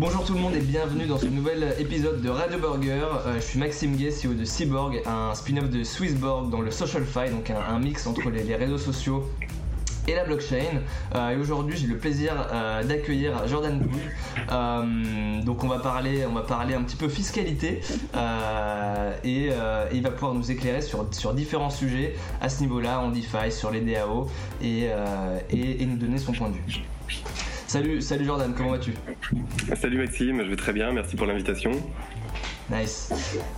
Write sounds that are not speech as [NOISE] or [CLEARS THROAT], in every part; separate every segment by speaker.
Speaker 1: Bonjour tout le monde et bienvenue dans ce nouvel épisode de Radio Burger. Euh, je suis Maxime Gay, CEO de Cyborg, un spin-off de Swissborg dans le SocialFi, donc un, mix entre les, réseaux sociaux et la blockchain. Euh, et aujourd'hui, j'ai le plaisir euh, d'accueillir Jordan Boulle. donc, on va parler, un petit peu fiscalité et, il va pouvoir nous éclairer sur, différents sujets à ce niveau-là, en DeFi, sur les DAO et nous donner son point de vue. Salut, salut Jordan, comment vas-tu?
Speaker 2: Salut Maxime, je vais très bien, merci pour l'invitation.
Speaker 1: Nice.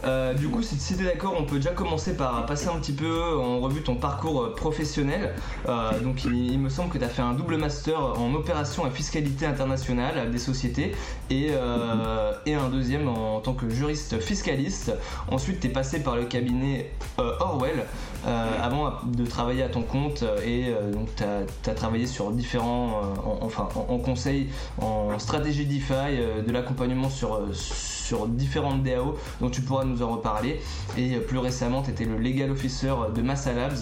Speaker 1: Euh, du coup, si, si tu es d'accord, on peut déjà commencer par passer un petit peu en revue ton parcours euh, professionnel. Euh, donc, il, me semble que tu as fait un double master en opération et fiscalité internationale des sociétés et, un deuxième en, tant que juriste fiscaliste. Ensuite, tu es passé par le cabinet Orwell avant de travailler à ton compte et donc tu as, travaillé sur différents, enfin, en, conseil, en stratégie DeFi, de l'accompagnement sur différentes DAO dont tu pourras nous en reparler. Et plus récemment, tu étais le legal officer de Massa Labs.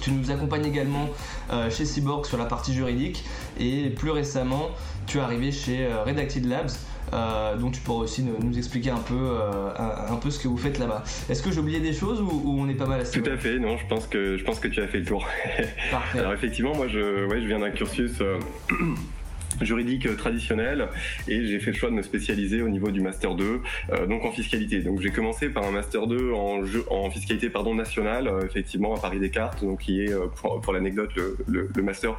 Speaker 1: Tu nous accompagnes également euh, chez Cyborg sur la partie juridique et plus récemment, tu es arrivé chez euh, Redacted Labs. Euh, dont tu pourras aussi nous, expliquer un peu, un, peu ce que vous faites là-bas. Est-ce que j'ai oublié des choses ou, on est pas mal à
Speaker 2: Tout à fait, non, je pense que, je pense que tu as fait le tour. [LAUGHS] Parfait. Alors effectivement, moi je, ouais, je viens d'un cursus [CLEARS THROAT] juridique euh, traditionnel et j'ai fait le choix de me spécialiser au niveau du master 2 euh, donc en fiscalité. Donc j'ai commencé par un master 2 en, en fiscalité pardon nationale euh, effectivement à Paris Descartes donc qui est pour, l'anecdote le, le, master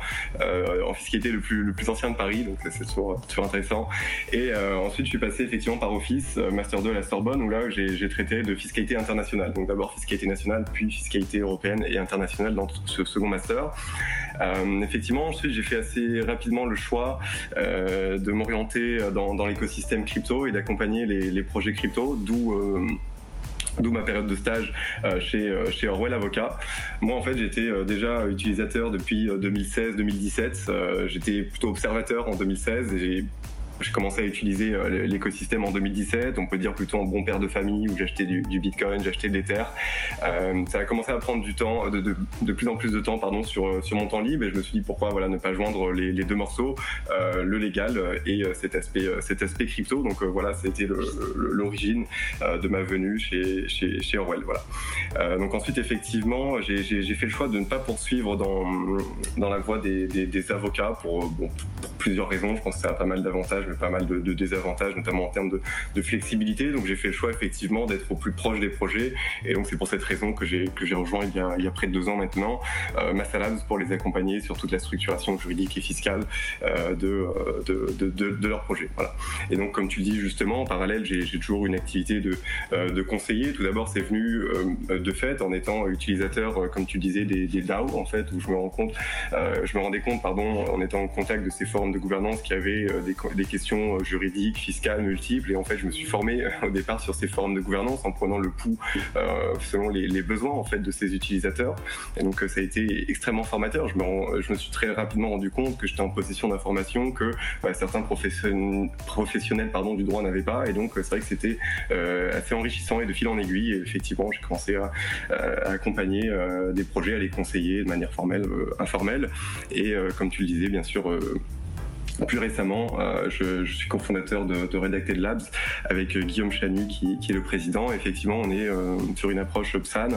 Speaker 2: en fiscalité le plus, le plus ancien de Paris donc c'est toujours, toujours, intéressant. Et ensuite je suis passé effectivement par office master 2 à la Sorbonne où là j'ai traité de fiscalité internationale. Donc d'abord fiscalité nationale puis fiscalité européenne et internationale dans ce second master effectivement ensuite j'ai fait assez rapidement le choix euh, de m'orienter dans, l'écosystème crypto et d'accompagner les, projets crypto, d'où euh, d'où ma période de stage euh, chez, chez Orwell Avocat. Moi, en fait, j'étais déjà utilisateur depuis 2016-2017. j'étais plutôt observateur en 2016 et j'ai j'ai commencé à utiliser euh, l'écosystème en 2017, on peut dire plutôt en bon père de famille où j'achetais du, Bitcoin, j'achetais des terres. Euh, ça a commencé à prendre du temps, de, de, de, plus en plus de temps pardon, sur, sur mon temps libre et je me suis dit pourquoi voilà, ne pas joindre les, les deux morceaux, euh, le légal et euh, cet aspect, euh, cet aspect crypto. Donc voilà, c'était l'origine de ma venue chez, chez, chez Orwell. Voilà. donc ensuite, effectivement, j'ai fait le choix de ne pas poursuivre dans, dans la voie des, des, des avocats pour, bon, pour plusieurs raisons. Je pense que ça a pas mal d'avantages pas mal de, désavantages, notamment en termes de, flexibilité. Donc j'ai fait le choix effectivement d'être au plus proche des projets. Et donc c'est pour cette raison que j'ai que j'ai rejoint il y, a, près de deux ans maintenant euh, pour les accompagner sur toute la structuration juridique et fiscale euh, de, de, de, de, leur projet. Voilà. Et donc comme tu le dis justement, en parallèle, j'ai toujours une activité de, euh, de conseiller. Tout d'abord, c'est venu euh, de fait en étant utilisateur, comme tu disais, des, des DAO en fait, où je me rends compte, je me rendais compte, pardon, en étant en contact de ces formes de gouvernance qui avaient des, des questions euh, juridiques, fiscales, multiples. Et en fait, je me suis formé euh, au départ sur ces formes de gouvernance en prenant le pouls euh, selon les, besoins en fait de ces utilisateurs. Et donc, ça a été extrêmement formateur. Je me, suis très rapidement rendu compte que j'étais en possession d'informations que bah, certains professionnels, pardon, du droit n'avaient pas. Et donc, c'est vrai que c'était assez enrichissant et de fil en aiguille. Et effectivement, j'ai commencé à accompagner des projets, à les conseiller de manière formelle, informelle. Et comme tu le disais, bien sûr, plus récemment, euh, je, suis cofondateur de, Redacted Labs avec euh, Guillaume Chanu qui, est le président. Effectivement, on est euh, sur une approche PSAN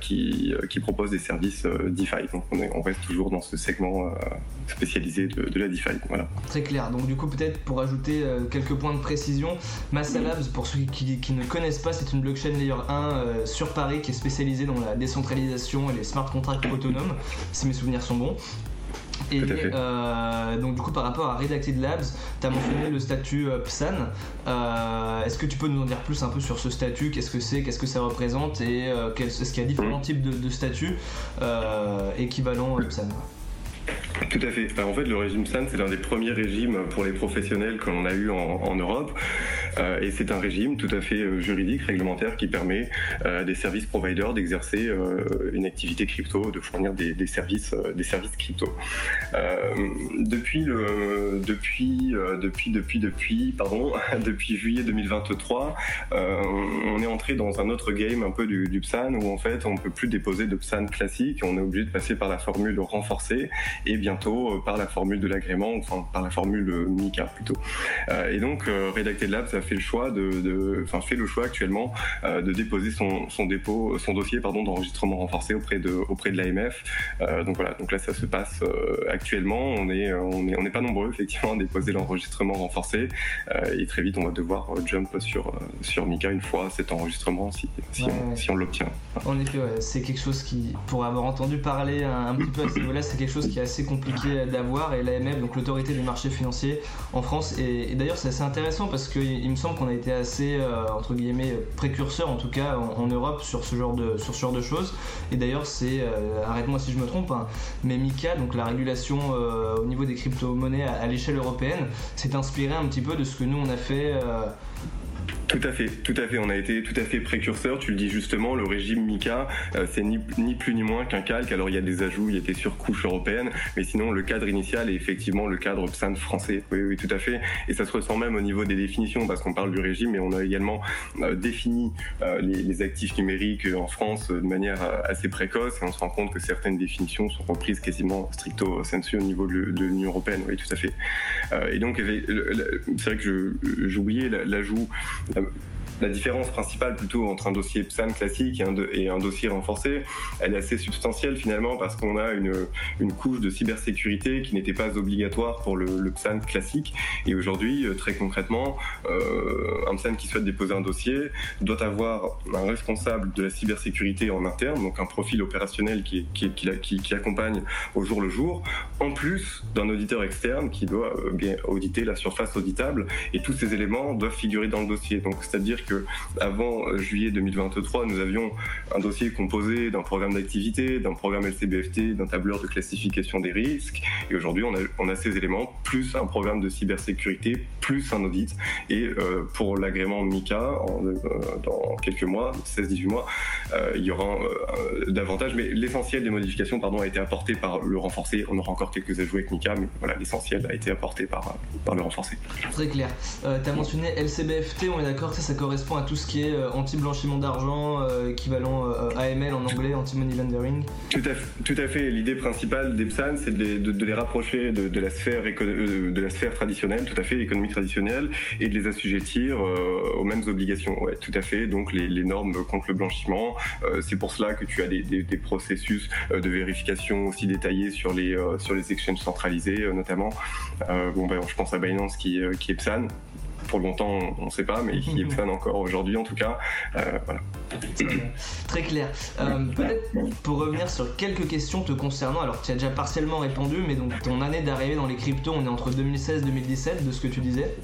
Speaker 2: qui, propose des services DeFi. Donc on, est, on, reste toujours dans ce segment spécialisé de, la DeFi.
Speaker 1: Très clair. Donc du coup, peut-être pour ajouter quelques points de précision, Massa Labs, pour ceux qui ne connaissent pas, c'est une blockchain layer 1 sur Paris qui est spécialisée dans la décentralisation et les smart contracts autonomes, si mes souvenirs sont bons. Et euh, donc du coup par rapport à Redacted Labs, tu as mentionné le statut euh, PSAN. Euh, est-ce que tu peux nous en dire plus un peu sur ce statut? Qu'est-ce que c'est? Qu'est-ce que ça représente? Et est-ce qu'il y a différents types de, de statuts équivalents PSAN?
Speaker 2: Tout à fait. en fait, le régime SAN, c'est l'un des premiers régimes pour les professionnels que l'on a eu en, Europe. Euh, et c'est un régime tout à fait euh, juridique, réglementaire, qui permet euh, des services providers d'exercer une activité crypto, de fournir des, des services, des services crypto. depuis le, depuis, depuis, depuis, depuis, pardon, [LAUGHS] depuis juillet 2023, on est entré dans un autre game un peu du, du PSAN où en fait on peut plus déposer de PSAN classique, on est obligé de passer par la formule renforcée et bien bientôt par la formule de l'agrément, enfin par la formule MICA plutôt. et donc Redacted Labs a fait le choix de, enfin fait le choix actuellement de déposer son, son dépôt, son dossier pardon d'enregistrement renforcé auprès de auprès de l'AMF. donc voilà, donc là ça se passe actuellement. On est on est on n'est pas nombreux effectivement à déposer l'enregistrement renforcé et très vite on va devoir jump sur sur Mika une fois cet enregistrement si si, on, si on l'obtient.
Speaker 1: En effet, c'est quelque chose qui, pour avoir entendu parler un, petit peu à ce niveau-là, c'est quelque chose qui est assez compliqué d'avoir. Et l'AMF, donc l'autorité des marchés financiers en France, et, d'ailleurs c'est assez intéressant parce qu'il me semble qu'on a été assez, euh, entre guillemets, précurseur en tout cas en, Europe sur ce genre de, sur ce genre de choses. Et d'ailleurs, c'est, euh, arrête-moi si je me trompe, hein, mais MICA, donc la régulation euh, au niveau des crypto-monnaies à, à l'échelle européenne, s'est inspiré un petit peu de ce que nous on a fait
Speaker 2: tout à fait, tout à fait. On a été tout à fait précurseur. Tu le dis justement, le régime MICA, euh, c'est ni, plus ni moins qu'un calque. Alors il y a des ajouts, il y a des surcouches européennes, mais sinon le cadre initial est effectivement le cadre PSAN français. Oui, oui, tout à fait. Et ça se ressent même au niveau des définitions, parce qu'on parle du régime, mais on a également euh, défini euh, les, actifs numériques en France de manière assez précoce, et on se rend compte que certaines définitions sont reprises quasiment stricto sensu au niveau de, l'Union européenne. Oui, tout à fait. et donc c'est vrai que j'oubliais l'ajout Um, la différence principale plutôt entre un dossier PSAN classique et un, dossier renforcé, elle est assez substantielle finalement parce qu'on a une, une, couche de cybersécurité qui n'était pas obligatoire pour le, le PSAN classique. Et aujourd'hui, euh, très concrètement, euh, un PSAN qui souhaite déposer un dossier doit avoir un responsable de la cybersécurité en interne, donc un profil opérationnel qui, qui, qui, accompagne au jour le jour, en plus d'un auditeur externe qui doit euh, bien auditer la surface auditable. Et tous ces éléments doivent figurer dans le dossier. Donc, c'est-à-dire avant euh, juillet 2023, nous avions un dossier composé d'un programme d'activité, d'un programme LCBFT, d'un tableur de classification des risques. Et aujourd'hui, on a, ces éléments, plus un programme de cybersécurité, plus un audit. Et euh, pour l'agrément MICA, euh, dans quelques mois, 16-18 mois, il y aura davantage. Mais l'essentiel des modifications pardon, a été apporté par le renforcé. On aura encore quelques ajouts avec MICA, mais voilà, l'essentiel a été apporté par, le renforcé.
Speaker 1: Très clair. tu as mentionné LCBFT, on est d'accord ça, ça correspond à tout ce qui est euh, anti-blanchiment d'argent, euh, équivalent euh, AML en anglais, anti-money laundering
Speaker 2: tout à, tout à fait. L'idée principale d'Epsan, c'est de, de, les rapprocher de, la sphère de traditionnelle, tout à fait, l'économie traditionnelle, et de les assujettir aux mêmes obligations. Ouais, tout à fait. Donc les, normes contre le blanchiment. c'est pour cela que tu as des, des, processus de vérification aussi détaillés sur les sur les exchanges centralisés, notamment. bon, ben, je pense à Binance qui, qui est Epsan pour longtemps, on ne sait pas, mais qui est [LAUGHS] fan encore aujourd'hui en tout cas. Euh, voilà.
Speaker 1: Très clair. Euh, peut-être pour revenir sur quelques questions te concernant, alors tu as déjà partiellement répondu, mais donc ton année d'arrivée dans les cryptos, on est entre 2016 et 2017 de ce que tu disais.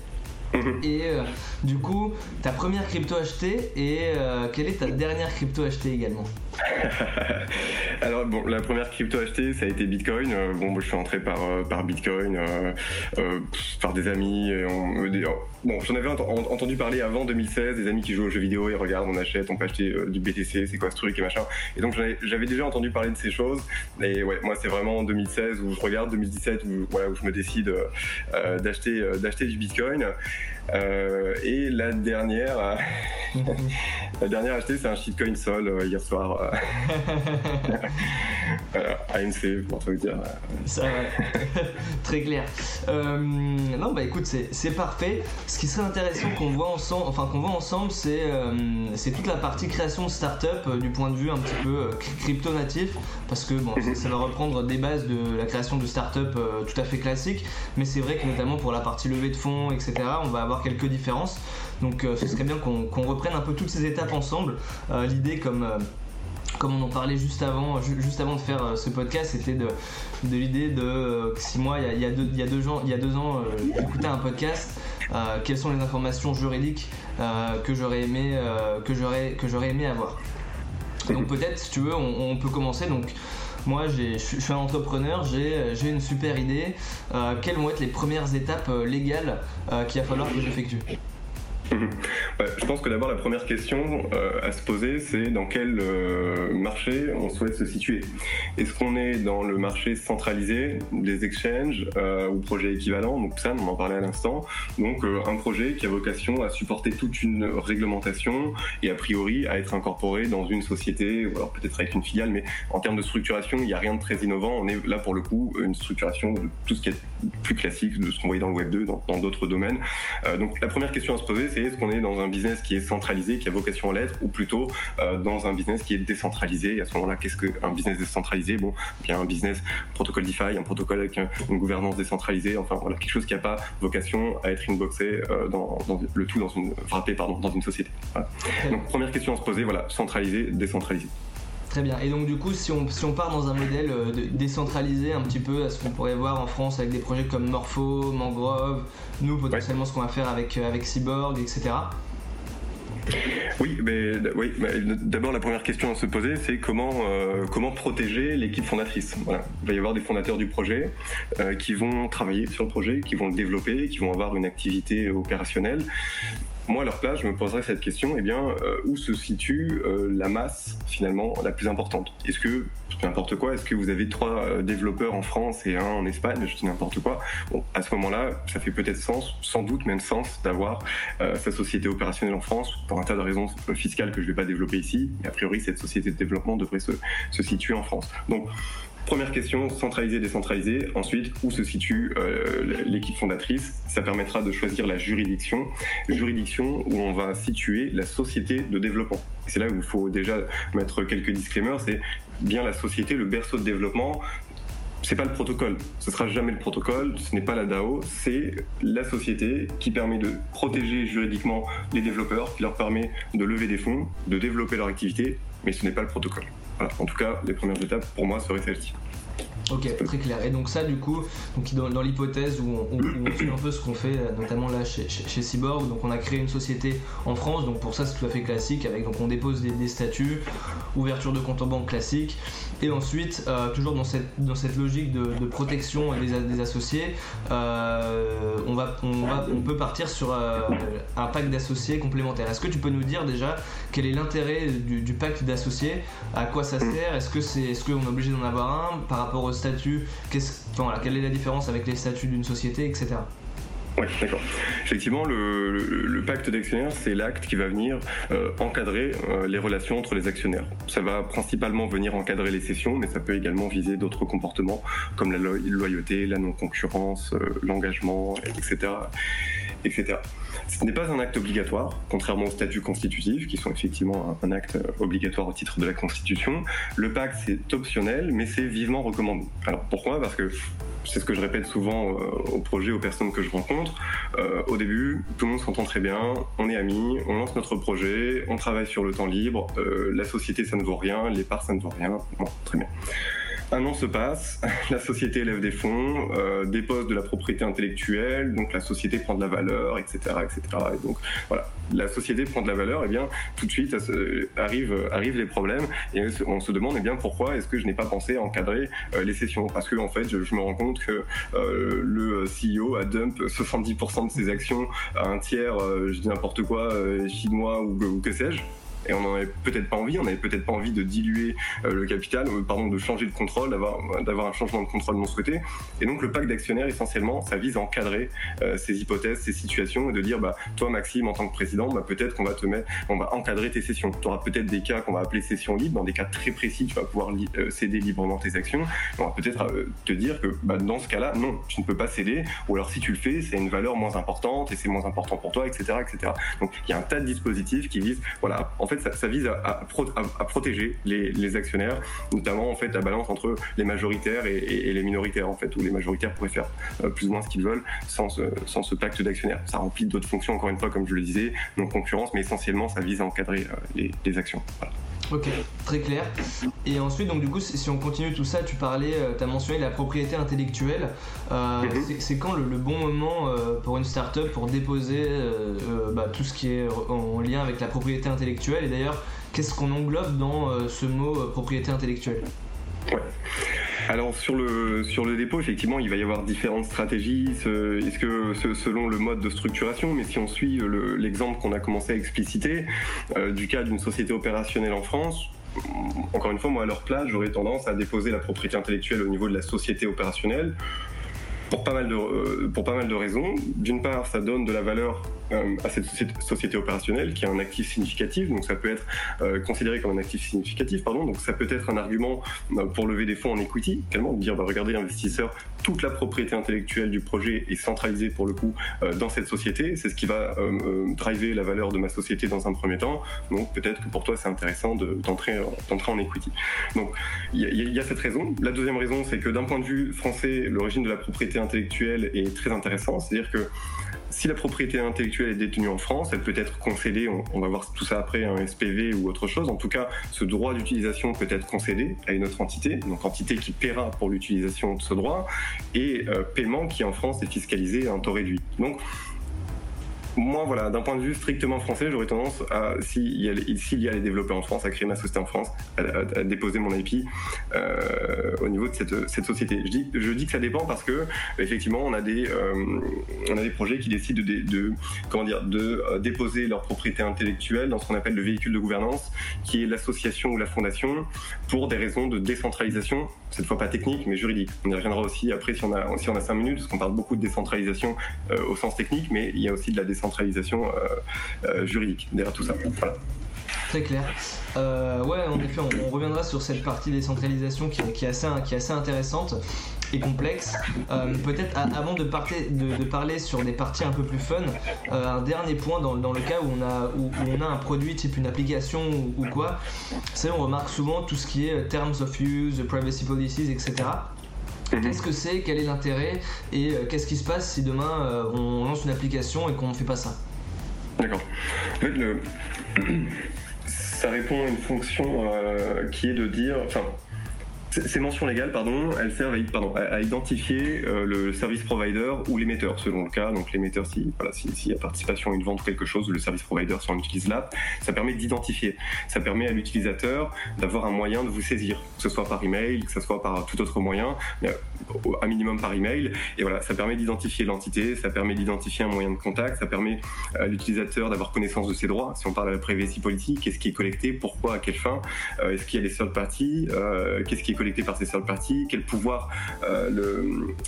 Speaker 1: Mhm. Et euh, du coup, ta première crypto achetée et quelle est ta dernière crypto achetée également? [LAUGHS]
Speaker 2: Alors bon, la première crypto achetée, ça a été Bitcoin. bon, je suis entré par, par Bitcoin, par des amis. On, bon, j'en avais entendu parler avant 2016, des amis qui jouent aux jeux vidéo et regardent, on achète, on peut acheter euh, du BTC, c'est quoi ce truc et machin. Et donc j'avais déjà entendu parler de ces choses. Et ouais, moi c'est vraiment en 2016 où je regarde, 2017 où, voilà, où je me décide euh, d'acheter euh, d'acheter du Bitcoin. Et la dernière, [LAUGHS] la dernière achetée, c'est un shitcoin Sol hier soir. [LAUGHS] ANC pour te dire.
Speaker 1: Ça, [LAUGHS] Très clair. non, bah écoute, c'est parfait ce qui serait intéressant qu'on voit ensemble, enfin qu'on voit ensemble, c'est euh, c'est toute la partie création de start-up euh, du point de vue un petit peu euh, crypto natif, parce que bon, ça, va reprendre des bases de la création de start-up tout à fait classique, mais c'est vrai que notamment pour la partie levée de fonds, etc., on va avoir quelques différences. Donc ce serait bien qu'on reprenne un peu toutes ces étapes ensemble. L'idée comme comme on en parlait juste avant, juste avant de faire ce podcast, c'était de, l'idée de si moi, il y a, deux, il y a deux, ans, il y a deux ans j'écoutais un podcast euh, quelles sont les informations juridiques euh, que j'aurais aimé, euh, que j'aurais, que j'aurais aimé avoir. Donc peut-être, si tu veux, on, peut commencer. Donc moi, je suis un entrepreneur, j'ai une super idée. quelles vont être les premières étapes légales qu'il va falloir que j'effectue?
Speaker 2: Mhm. je pense que d'abord la première question euh, à se poser, c'est dans quel euh, marché on souhaite se situer? Est-ce qu'on est dans le marché centralisé des exchanges euh, ou projets équivalents? Donc ça, on en parlait à l'instant. Donc un projet qui a vocation à supporter toute une réglementation et a priori à être incorporé dans une société, ou alors peut-être avec une filiale, mais en termes de structuration, il n'y a rien de très innovant. On est là pour le coup une structuration de tout ce qui est plus classique de ce qu'on voyait dans le Web 2, dans d'autres domaines. donc la première question à se poser, est-ce qu'on est dans un business qui est centralisé, qui a vocation à l'être, ou plutôt euh, dans un business qui est décentralisé. Et à ce moment-là, qu'est-ce qu'un business décentralisé? Bon, bien un business protocole DeFi, un protocole avec une gouvernance décentralisée, enfin voilà, quelque chose qui n'a pas vocation à être inboxé euh, dans, dans, le tout dans une frappé pardon dans une société. Donc première question à se poser, voilà, centralisé, décentralisé.
Speaker 1: Très bien. Et donc du coup, si on, si on part dans un modèle euh, décentralisé un petit peu à ce qu'on pourrait voir en France avec des projets comme Morpho, Mangrove, nous potentiellement ce qu'on va faire avec, euh, avec Cyborg, etc.
Speaker 2: Oui, mais oui, d'abord la première question à se poser, c'est comment euh, comment protéger l'équipe fondatrice? Voilà. Il va y avoir des fondateurs du projet qui vont travailler sur le projet, qui vont le développer, qui vont avoir une activité opérationnelle moi, à leur place, je me poserais cette question, eh bien, euh, où se situe euh, la masse, finalement, la plus importante? Est-ce que, n'importe quoi, est-ce que vous avez trois euh, développeurs en France et un en Espagne? Je dis n'importe quoi. Bon, à ce moment-là, ça fait peut-être sens, sans doute même sens, d'avoir sa société opérationnelle en France, pour un tas de raisons fiscales que je ne vais pas développer ici. Mais a priori, cette société de développement devrait se, se situer en France. Donc, Première question, centralisé, décentralisé. Ensuite, où se situe euh, l'équipe fondatrice? Ça permettra de choisir la juridiction. Juridiction où on va situer la société de développement. C'est là où il faut déjà mettre quelques disclaimers. C'est bien la société, le berceau de développement c'est pas le protocole, ce sera jamais le protocole, ce n'est pas la DAO, c'est la société qui permet de protéger juridiquement les développeurs, qui leur permet de lever des fonds, de développer leur activité, mais ce n'est pas le protocole. En tout cas, les premières étapes pour moi seraient celles-ci.
Speaker 1: Ok, très clair. Et donc ça, du coup, donc dans, l'hypothèse où on, [COUGHS] suit un peu ce qu'on fait, euh, notamment là chez, chez, Cyborg, donc on a créé une société en France, donc pour ça c'est tout à fait classique, avec donc on dépose des, statuts, ouverture de compte en banque classique, et ensuite, euh, toujours dans cette, dans cette logique de, protection des, associés, euh, on, va, on, va, on peut partir sur un pacte d'associés complémentaire. Est-ce que tu peux nous dire déjà quel est l'intérêt du, pacte d'associés, à quoi ça sert, est-ce que c'est, est-ce qu'on est obligé d'en avoir un? Par rapport au statut Quelle est la différence avec les statuts d'une société, etc.
Speaker 2: Oui, d'accord. Effectivement, le, pacte d'actionnaires, c'est l'acte qui va venir euh, encadrer euh, les relations entre les actionnaires. Ça va principalement venir encadrer les cessions, mais ça peut également viser d'autres comportements comme la loyauté, la non-concurrence, euh, l'engagement, etc., etc. Ce n'est pas un acte obligatoire, contrairement au statut constitutif, qui sont effectivement un, acte obligatoire au titre de la Constitution. Le pacte, c'est optionnel, mais c'est vivement recommandé. Alors pourquoi? Parce que c'est ce que je répète souvent euh, aux projets, aux personnes que je rencontre. Euh, au début, tout le monde s'entend très bien, on est amis, on lance notre projet, on travaille sur le temps libre, euh, la société ça ne vaut rien, les parts ça ne vaut rien. Bon, très bien. Un an se passe, [LAUGHS] la société élève des fonds, euh, dépose de la propriété intellectuelle, donc la société prend de la valeur, etc., etc. Et donc voilà, la société prend de la valeur, et bien tout de suite arrive arrivent les problèmes et on se demande eh bien pourquoi est-ce que je n'ai pas pensé à encadrer euh, les sessions? Parce que en fait je, me rends compte que euh, le CEO a dump 70% de ses actions à un tiers, je dis n'importe quoi, chinois ou que sais-je et on n'en avait peut-être pas envie, on n'avait peut-être pas envie de diluer euh, le capital, euh, pardon, de changer de contrôle, d'avoir, d'avoir un changement de contrôle non souhaité. Et donc le pacte d'actionnaires, essentiellement, ça vise à encadrer euh, ces hypothèses, ces situations, et de dire, bah, toi Maxime, en tant que président, bah, peut-être qu'on va te mettre, on va encadrer tes sessions. Tu auras peut-être des cas qu'on va appeler sessions libres, dans des cas très précis, tu vas pouvoir céder librement tes actions. On va peut-être te dire que bah, dans ce cas-là, non, tu ne peux pas céder, ou alors si tu le fais, c'est une valeur moins importante et c'est moins important pour toi, etc., etc. Donc il y a un tas de dispositifs qui visent, voilà, en fait ça, vise à, protéger les, actionnaires, notamment en fait la balance entre les majoritaires et, les minoritaires en fait, où les majoritaires pourraient faire euh, plus ou moins ce qu'ils veulent sans ce, pacte d'actionnaires. Ça remplit d'autres fonctions, encore une fois, comme je le disais, non concurrence, mais essentiellement ça vise à encadrer euh, les, actions.
Speaker 1: Ok, très clair. Et ensuite, donc du coup, si on continue tout ça, tu parlais, euh, tu as mentionné la propriété intellectuelle. Euh, mhm. C'est quand le, bon moment euh, pour une startup pour déposer bah, tout ce qui est en lien avec la propriété intellectuelle? Et d'ailleurs, qu'est-ce qu'on englobe dans ce mot propriété intellectuelle?
Speaker 2: Ouais. Alors sur le, sur le dépôt, effectivement, il va y avoir différentes stratégies. Est-ce que selon le mode de structuration, mais si on suit l'exemple qu'on a commencé à expliciter euh, du cas d'une société opérationnelle en France, encore une fois, moi à leur place, j'aurais tendance à déposer la propriété intellectuelle au niveau de la société opérationnelle pour pas mal de, euh, pour pas mal de raisons. D'une part, ça donne de la valeur euh, à cette société opérationnelle qui est un actif significatif, donc ça peut être euh, considéré comme un actif significatif, pardon, donc ça peut être un argument pour lever des fonds en equity, également de dire bah, regardez investisseur, toute la propriété intellectuelle du projet est centralisée pour le coup dans cette société, c'est ce qui va driver la valeur de ma société dans un premier temps, donc peut-être que pour toi c'est intéressant d'entrer en equity. Donc il y, y, a cette raison. La deuxième raison, c'est que d'un point de vue français, le régime de la propriété intellectuelle est très intéressant. C'est-à-dire que si la propriété intellectuelle est détenue en France, elle peut être concédée, on, va voir tout ça après, un SPV ou autre chose. En tout cas, ce droit d'utilisation peut être concédé à une autre entité, donc entité qui paiera pour l'utilisation de ce droit, et euh, paiement qui en France est fiscalisé à un taux réduit. Donc, moi, voilà, d'un point de vue strictement français, j'aurais tendance à, s'il y, a les développeurs en France, à créer ma société en France, à, déposer mon IP euh, au niveau de cette, société. Je dis, que ça dépend parce que, effectivement, on a des, euh, on a des projets qui décident de, comment dire, de euh, déposer leur propriété intellectuelle dans ce qu'on appelle le véhicule de gouvernance, qui est l'association ou la fondation, pour des raisons de décentralisation, cette fois pas technique, mais juridique. On y reviendra aussi après si on a, si on a cinq minutes, parce qu'on parle beaucoup de décentralisation au sens technique, mais il y a aussi de la décentralisation centralisation euh, euh, juridique derrière tout ça.
Speaker 1: Très clair. Euh, ouais, en effet, on, reviendra sur cette partie décentralisation qui, qui, est, qui est assez intéressante et complexe. Peut-être avant de, de, parler sur des parties un peu plus fun, un dernier point dans, dans, le cas où on, a, où, on a un produit type une application ou, quoi, c'est on remarque souvent tout ce qui est terms of use, privacy policies, etc. Mhm. Qu'est-ce que c'est? Quel est l'intérêt? Et euh, qu'est-ce qui se passe si demain euh, on lance une application et qu'on ne fait pas ça?
Speaker 2: D'accord. En fait, le... [CLEARS THROAT] ça répond à une fonction euh, qui est de dire. Enfin, ces mentions légales, pardon, elles servent à, identifier euh, le service provider ou l'émetteur, selon le cas. Donc l'émetteur, si voilà, s'il y a participation à une vente ou quelque chose, le service provider, si on utilise l'app, ça permet d'identifier. Ça permet à l'utilisateur d'avoir un moyen de vous saisir, que ce soit par email, que ce soit par tout autre moyen, mais un minimum par email. Et voilà, ça permet d'identifier l'entité, ça permet d'identifier un moyen de contact, ça permet à l'utilisateur d'avoir connaissance de ses droits. Si on parle de la privacy politique, qu'est-ce qui est collecté, pourquoi, à quelle fin, euh, est-ce qu'il y a des third parties, euh, qu'est-ce qui est collecté par ces third parties, quel pouvoir euh,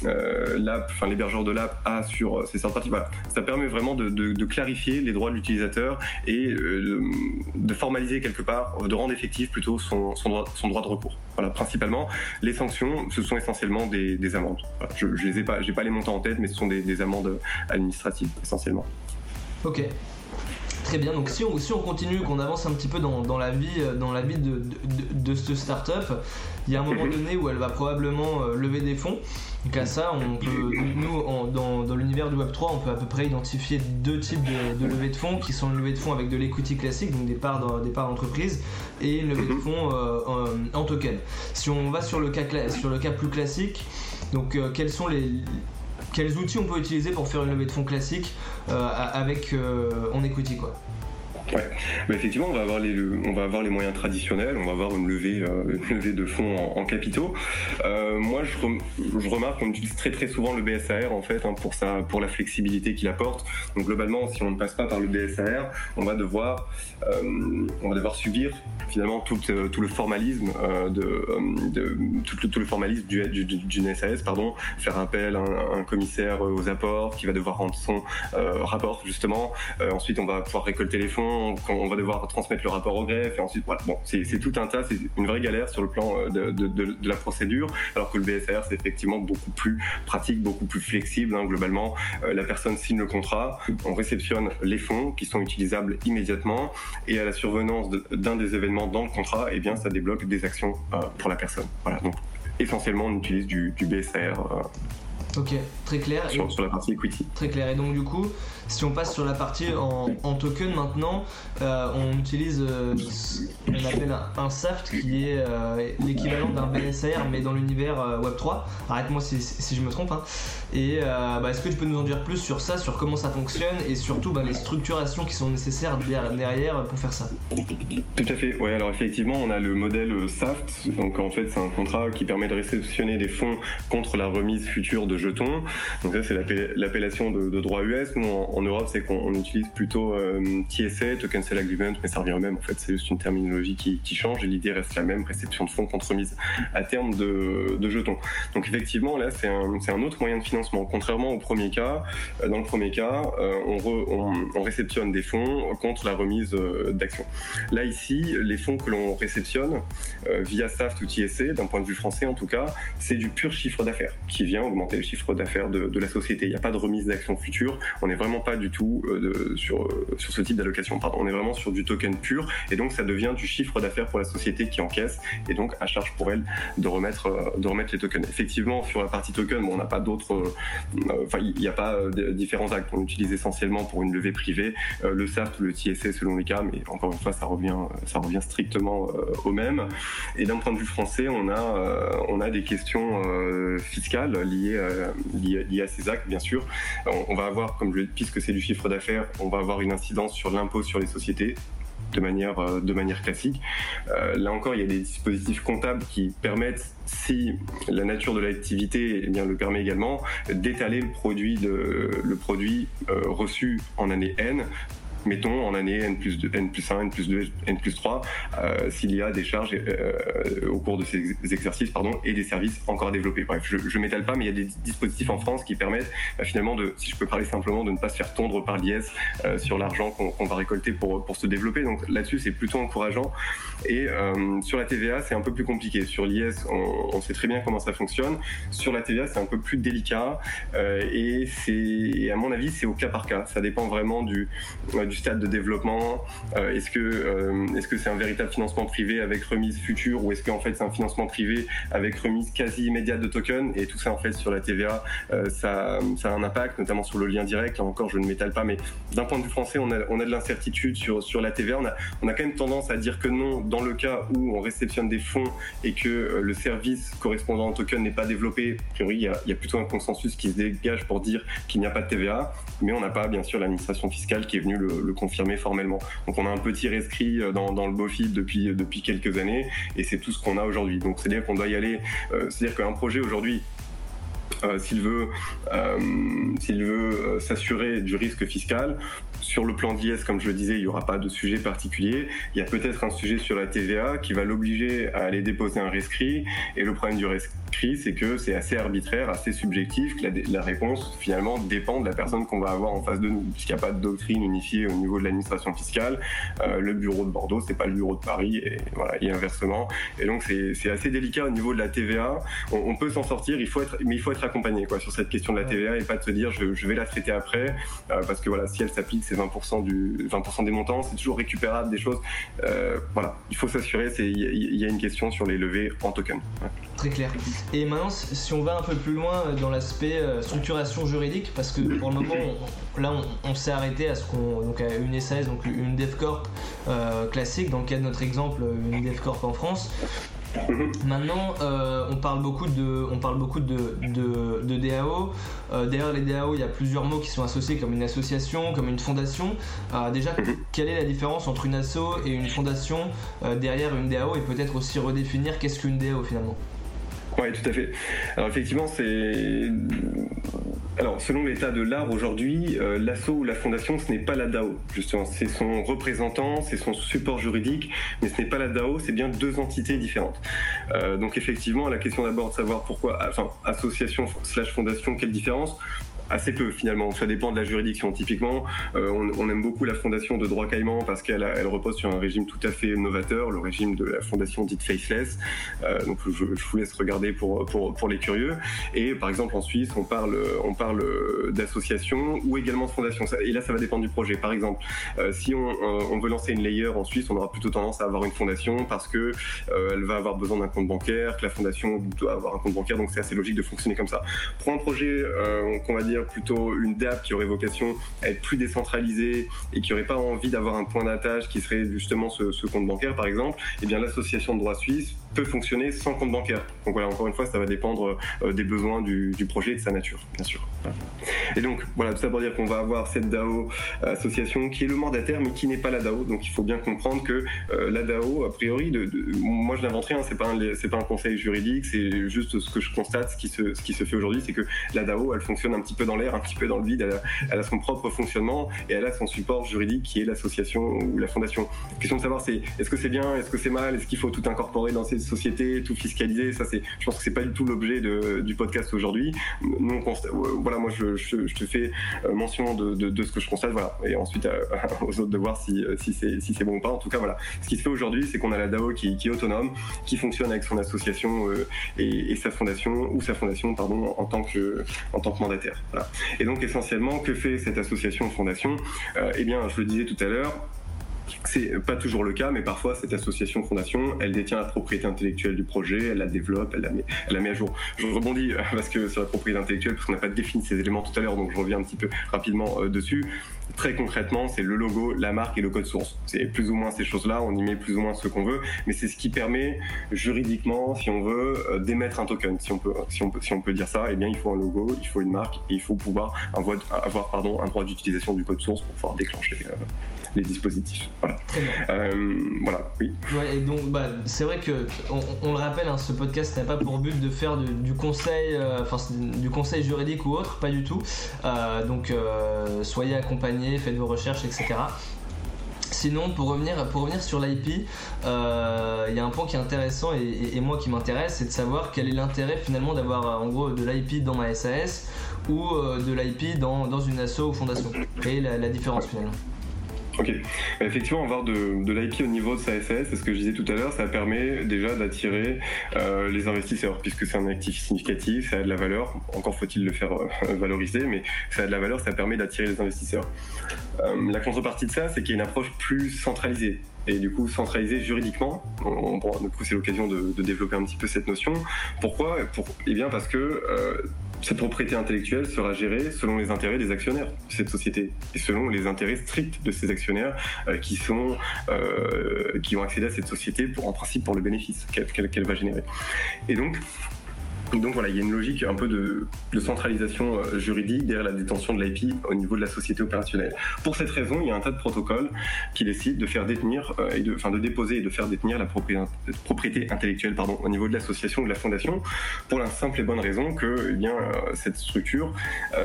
Speaker 2: euh, l'app, enfin l'hébergeur de l'app a sur ces third parties. Voilà, ça permet vraiment de, clarifier les droits de l'utilisateur et de formaliser quelque part, de rendre effectif plutôt son, son, droit, de recours. Voilà, principalement, les sanctions, ce sont essentiellement des, des amendes. je, je pas, pas les montants en tête, mais ce sont des, des amendes administratives essentiellement.
Speaker 1: Ok. Très bien, donc si on, si on continue, qu'on avance un petit peu dans, dans, la vie, dans la vie de, de, de, cette start-up, il y a un moment donné où elle va probablement euh, lever des fonds. Donc à ça, on peut, nous, dans, dans l'univers du Web3, on peut à peu près identifier deux types de, de levées de fonds qui sont une levée de fonds avec de l'equity classique, donc des parts, des parts d'entreprise, et une levée de fonds euh, en, token. Si on va sur le cas, sur le cas plus classique, donc euh, quels sont les quels outils on peut utiliser pour faire une levée de fonds classique euh, avec euh, en equity quoi
Speaker 2: Ouais. Mais effectivement, on va avoir les, on va avoir les moyens traditionnels, on va avoir une levée, euh, une levée de fonds en, capitaux. Euh, moi, je, je, remarque qu'on utilise très très souvent le BSAR en fait hein, pour ça, pour la flexibilité qu'il apporte. Donc globalement, si on ne passe pas par le BSAR, on va devoir, euh, on va devoir subir finalement tout, euh, tout le formalisme euh, de, de tout, tout, le formalisme du, du, d'une SAS, pardon, faire appel à un, un, commissaire aux apports qui va devoir rendre son rapport justement. ensuite, on va pouvoir récolter les fonds on va devoir transmettre le rapport au greffe, et ensuite, voilà. Bon, c'est tout un tas, c'est une vraie galère sur le plan euh, de, la procédure, alors que le BSR, c'est effectivement beaucoup plus pratique, beaucoup plus flexible. Hein, globalement, euh, la personne signe le contrat, on réceptionne les fonds qui sont utilisables immédiatement, et à la survenance d'un des événements dans le contrat, eh bien, ça débloque des actions euh, pour la personne. Voilà, donc essentiellement, on utilise du, du BSR.
Speaker 1: Ok, Très clair.
Speaker 2: Sur, sur, la partie equity.
Speaker 1: Très clair. Et donc du coup, si on passe sur la partie en, token maintenant, euh, on utilise euh, ce appelle un, SAFT qui est euh, l'équivalent d'un BNSR mais dans l'univers Web3. Arrête-moi si, je me trompe. Hein. Et bah, est-ce que tu peux nous en dire plus sur ça, sur comment ça fonctionne et surtout bah, les structurations qui sont nécessaires derrière pour faire ça?
Speaker 2: Tout à fait. Oui, alors effectivement, on a le modèle SAFT. Donc en fait, c'est un contrat qui permet de réceptionner des fonds contre la remise future de jetons. Donc ça, c'est l'appellation de, droit US. Europe, c'est qu'on utilise plutôt euh, TSA, Token Sale Agreement, mais ça revient au même. En fait, c'est juste une terminologie qui, change et l'idée reste la même, réception de fonds contre mise à terme de, jetons. Donc effectivement, là, c'est un, autre moyen de financement. Contrairement au premier cas, euh, dans le premier cas, euh, on, réceptionne des fonds contre la remise d'actions. Là, ici, les fonds que l'on réceptionne via SAFT ou TSA, d'un point de vue français en tout cas, c'est du pur chiffre d'affaires qui vient augmenter le chiffre d'affaires de, de, la société. Il n'y a pas de remise d'actions futures. On n'est vraiment pas du tout euh, sur, euh, sur ce type d'allocation. On est vraiment sur du token pur et donc ça devient du chiffre d'affaires pour la société qui encaisse et donc à charge pour elle de remettre, euh, de remettre les tokens. Effectivement, sur la partie token, on n'a pas d'autres, enfin il n'y a pas différents actes. On utilise essentiellement pour une levée privée le ou le TSA selon les cas, mais encore une fois, ça revient, ça revient strictement au même. Et d'un point de vue français, on a, on a des questions fiscales liées, liées, à ces actes, bien sûr. On, va avoir, comme je puisque c'est du chiffre d'affaires, on va avoir une incidence sur l'impôt sur les sociétés de manière, euh, de manière classique. Euh, là encore, il y a des dispositifs comptables qui permettent, si la nature de l'activité eh le permet également, d'étaler le produit, de, le produit euh, reçu en année N mettons en année N plus, 2, N plus 1, N plus 2, N plus 3, euh, s'il y a des charges euh, au cours de ces exercices pardon, et des services encore développés. Bref, je ne m'étale pas, mais il y a des dispositifs en France qui permettent bah, finalement, de, si je peux parler simplement, de ne pas se faire tondre par l'IS euh, sur l'argent qu'on va récolter pour, pour se développer. Donc là-dessus, c'est plutôt encourageant. Et sur la TVA, c'est un peu plus compliqué. Sur l'IS, on, on, sait très bien comment ça fonctionne. Sur la TVA, c'est un peu plus délicat. et, et à mon avis, c'est au cas par cas. Ça dépend vraiment du, du stade de développement euh, Est-ce que euh, est-ce que c'est un véritable financement privé avec remise future ou est-ce qu'en fait c'est un financement privé avec remise quasi immédiate de tokens Et tout ça en fait sur la TVA, euh, ça, a un impact, notamment sur le lien direct. Là encore, je ne m'étale pas, mais d'un point de vue français, on a, on a de l'incertitude sur, sur la TVA. On a, quand même tendance à dire que non dans le cas où on réceptionne des fonds et que le service correspondant au token n'est pas développé. A priori, il y a plutôt un consensus qui se dégage pour dire qu'il n'y a pas de TVA, mais on n'a pas bien sûr l'administration fiscale qui est venue le, le confirmer formellement. Donc on a un petit rescrit euh, dans, le BOFID depuis, depuis quelques années et c'est tout ce qu'on a aujourd'hui. Donc c'est-à-dire qu'on doit y aller, euh, c'est-à-dire qu'un projet aujourd'hui, euh, s'il veut, veut s'assurer du risque fiscal, sur le plan d'IS, comme je le disais, il n'y aura pas de sujet particulier. Il y a peut-être un sujet sur la TVA qui va l'obliger à aller déposer un rescrit. Et le problème du rescrit, c'est que c'est assez arbitraire, assez subjectif, que la, réponse finalement dépend de la personne qu'on va avoir en face de nous, puisqu'il n'y a pas de doctrine unifiée au niveau de l'administration fiscale. Euh, le bureau de Bordeaux, c'est pas le bureau de Paris, et voilà, et inversement. Et donc c'est assez délicat au niveau de la TVA. On, peut s'en sortir, il faut être, mais il faut être accompagné quoi sur cette question de la TVA et pas de se dire je, je vais la traiter après, euh, parce que voilà, si elle s'applique c'est 20%, du, 20 des montants, c'est toujours récupérable des choses. Euh, voilà, il faut s'assurer, il y, a une question sur les levées en token.
Speaker 1: Très clair. Et maintenant, si on va un peu plus loin dans l'aspect euh, structuration juridique, parce que pour le moment, là, on, s'est arrêté à ce qu'on, donc à une SAS, donc une DevCorp euh, classique, dans le cas de notre exemple, une DevCorp en France. Maintenant, euh, on parle beaucoup de, on parle beaucoup de, DAO. Euh, derrière les DAO, il y a plusieurs mots qui sont associés comme une association, comme une fondation. Euh, déjà, quelle est la différence entre une asso et une fondation derrière une DAO et peut-être aussi redéfinir qu'est-ce qu'une DAO finalement?
Speaker 2: Oui, tout à fait. Alors effectivement, c'est alors, selon l'état de l'art aujourd'hui, euh, l'asso ou la fondation, ce n'est pas la DAO. Justement, c'est son représentant, c'est son support juridique, mais ce n'est pas la DAO, c'est bien deux entités différentes. Euh, donc, effectivement, la question d'abord de savoir pourquoi, enfin, association slash fondation, quelle différence assez peu finalement. Ça dépend de la juridiction. Typiquement, on, aime beaucoup la fondation de droit caïman parce qu'elle elle repose sur un régime tout à fait novateur, le régime de la fondation dite faceless. donc je, vous laisse regarder pour, pour, pour, les curieux. Et par exemple en Suisse, on parle, on parle d'associations ou également de fondations. Et là, ça va dépendre du projet. Par exemple, si on, on, veut lancer une layer en Suisse, on aura plutôt tendance à avoir une fondation parce que elle va avoir besoin d'un compte bancaire, que la fondation doit avoir un compte bancaire, donc c'est assez logique de fonctionner comme ça. Pour un projet euh, qu'on va dire plutôt une DAP qui aurait vocation à être plus décentralisée et qui n'aurait pas envie d'avoir un point d'attache qui serait justement ce, ce, compte bancaire par exemple, eh bien l'association de droit suisse peut fonctionner sans compte bancaire. Donc voilà, encore une fois, ça va dépendre euh, des besoins du, projet et de sa nature, bien sûr. Et donc voilà, tout ça pour dire qu'on va avoir cette DAO euh, association qui est le mandataire mais qui n'est pas la DAO. Donc il faut bien comprendre que la DAO, a priori, moi je n'invente rien, c'est pas pas un conseil juridique, c'est juste ce que je constate, ce qui se, ce qui se fait aujourd'hui, c'est que la DAO, elle fonctionne un petit peu dans l'air, un petit peu dans le vide, elle a, son propre fonctionnement et elle a son support juridique qui est l'association ou la fondation. La question de savoir, c'est est-ce que c'est bien, est-ce que c'est mal, est-ce qu'il faut tout incorporer dans ces sociétés, tout fiscaliser, ça c'est, je pense que c'est pas du tout l'objet du podcast aujourd'hui. Nous, on euh, voilà, moi je, te fais euh, mention de, de, ce que je constate, voilà, et ensuite euh, [LAUGHS] aux autres de voir si, c'est bon ou pas. En tout cas, voilà, ce qui se fait aujourd'hui, c'est qu'on a la DAO qui, est autonome, qui fonctionne avec son association et, sa fondation ou sa fondation pardon en tant que mandataire. Et donc essentiellement, que fait cette association fondation? Eh bien, je le disais tout à l'heure, c'est pas toujours le cas, mais parfois cette association fondation, elle détient la propriété intellectuelle du projet, elle la développe, elle la met, à jour. Je rebondis euh, parce que sur la propriété intellectuelle, parce qu'on n'a pas défini ces éléments tout à l'heure, donc je reviens un petit peu rapidement dessus. Très concrètement, c'est le logo, la marque et le code source. C'est plus ou moins ces choses-là, on y met plus ou moins ce qu'on veut, mais c'est ce qui permet juridiquement, si on veut, euh, d'émettre un token. Si on peut, si on peut, si on peut dire ça, eh bien, il faut un logo, il faut une marque et il faut pouvoir avoir, avoir pardon, un droit d'utilisation du code source pour pouvoir déclencher euh, les dispositifs. Voilà. Euh, voilà, oui.
Speaker 1: Ouais, et donc, bah, c'est vrai que, on, le rappelle, hein, ce podcast n'a pas pour but de faire du, conseil, enfin, du conseil juridique ou autre, pas du tout. Donc, soyez accompagnés, faites vos recherches, etc. Sinon, pour revenir, pour revenir sur l'IP, il y a un point qui est intéressant et, moi qui m'intéresse, c'est de savoir quel est l'intérêt finalement d'avoir en gros de l'IP dans ma SAS ou de l'IP dans, dans, une asso ou fondation. Et la, la différence finalement?
Speaker 2: Ok. Effectivement, avoir de, de l'IP au niveau de sa SAS, c'est ce que je disais tout à l'heure, ça permet déjà d'attirer euh, les investisseurs, puisque c'est un actif significatif, ça a de la valeur. Encore faut-il le faire euh, valoriser, mais ça a de la valeur, ça permet d'attirer les investisseurs. Euh, la contrepartie de ça, c'est qu'il y a une approche plus centralisée et du coup centralisée juridiquement. On, c'est l'occasion de, développer un petit peu cette notion. Pourquoi? Pour, Eh bien, parce que cette propriété intellectuelle sera gérée selon les intérêts des actionnaires de cette société et selon les intérêts stricts de ces actionnaires euh, qui sont euh, qui ont accédé à cette société pour en principe pour le bénéfice qu'elle va générer. Et donc donc voilà, il y a une logique un peu de, centralisation euh, juridique derrière la détention de l'IP au niveau de la société opérationnelle. Pour cette raison, il y a un tas de protocoles qui décident de faire détenir, euh, enfin de déposer et de faire détenir la propriété, intellectuelle pardon, au niveau de l'association ou de la fondation, pour la simple et bonne raison que eh bien, euh, cette structure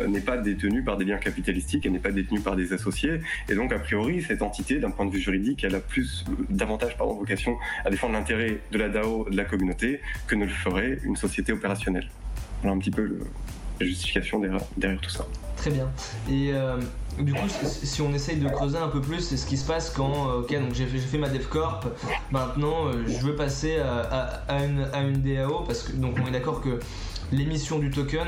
Speaker 2: n'est pas détenue par des biens capitalistiques, elle n'est pas détenue par des associés, et donc a priori cette entité, d'un point de vue juridique, elle a plus davantage pardon, vocation à défendre l'intérêt de la DAO de la communauté que ne le ferait une société opérationnelle voilà un petit peu la justification derrière, tout ça.
Speaker 1: Très bien. Et euh, du coup, si on essaye de creuser un peu plus, c'est ce qui se passe quand, euh, ok, donc j'ai fait, ma DevCorp, maintenant euh, je veux passer à, une, à, une, DAO, parce que donc on est d'accord que l'émission du token,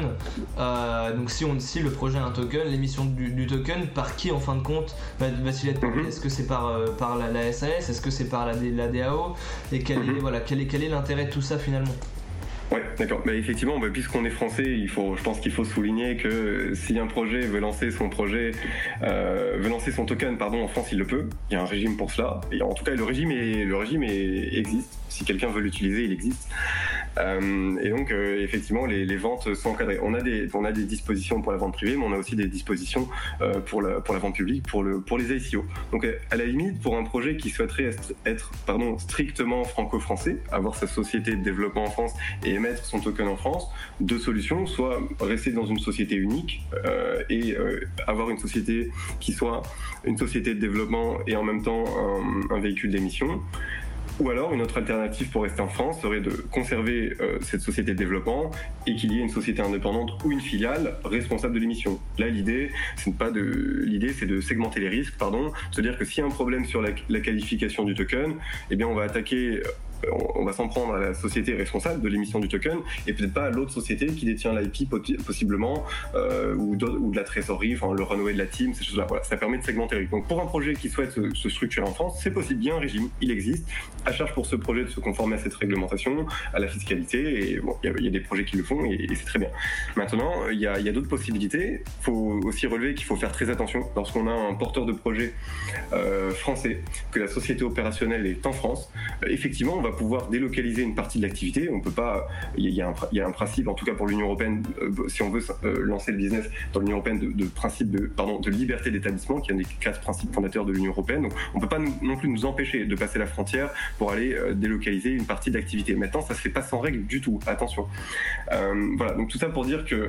Speaker 1: donc si, on, si le projet a un token, l'émission du, token, par qui en fin de compte va-t-il être mhm. Est-ce que c'est par, par la, SAS Est-ce que c'est par la, la DAO Et quel, est, mhm. voilà, quel est, quel est l'intérêt de tout ça finalement?
Speaker 2: Ouais, d'accord. Mais effectivement, bah, puisqu'on est français, il faut, je pense qu'il faut souligner que si un projet veut lancer son projet, euh, veut lancer son token, pardon, en France, il le peut. Il y a un régime pour cela. Et en tout cas, le régime, est, le régime est, existe. Si quelqu'un veut l'utiliser, il existe. Euh, et donc, euh, effectivement, les, les, ventes sont encadrées. On a, des, on a des dispositions pour la vente privée, mais on a aussi des dispositions euh, pour, la, pour la vente publique, pour, le, pour les ICO. Donc, à la limite, pour un projet qui souhaiterait être, pardon, strictement franco-français, avoir sa société de développement en France et émettre son token en France, deux solutions, soit rester dans une société unique euh, et avoir une société qui soit une société de développement et en même temps un, un véhicule d'émission Ou alors, une autre alternative pour rester en France serait de conserver euh, cette société de développement et qu'il y ait une société indépendante ou une filiale responsable de l'émission. Là, l'idée, c'est pas de, l'idée, c'est de segmenter les risques, pardon, se dire que s'il y a un problème sur la, la, qualification du token, eh bien, on va attaquer on va s'en prendre à la société responsable de l'émission du token et peut-être pas à l'autre société qui détient l'IP possiblement euh, ou, de la trésorerie, le runway de la team, ces choses-là. Voilà, ça permet de segmenter. Donc pour un projet qui souhaite se, structurer en France, c'est possible. Il y a un régime, il existe. À charge pour ce projet de se conformer à cette réglementation, à la fiscalité. Et bon, il y, a des projets qui le font et, c'est très bien. Maintenant, il y a, d'autres possibilités. Il faut aussi relever qu'il faut faire très attention lorsqu'on a un porteur de projet euh, français, que la société opérationnelle est en France. Euh, effectivement, on va pouvoir délocaliser une partie de l'activité. On peut pas. Il y, a un, principe, en tout cas pour l'Union européenne, euh, si on veut euh, lancer le business dans l'Union européenne, de, principe de, pardon, de liberté d'établissement, qui est un des quatre principes fondateurs de l'Union européenne. Donc, on peut pas non plus nous empêcher de passer la frontière pour aller euh, délocaliser une partie de l'activité. Maintenant, ça se fait pas sans règle du tout. Attention. voilà. Donc tout ça pour dire qu'un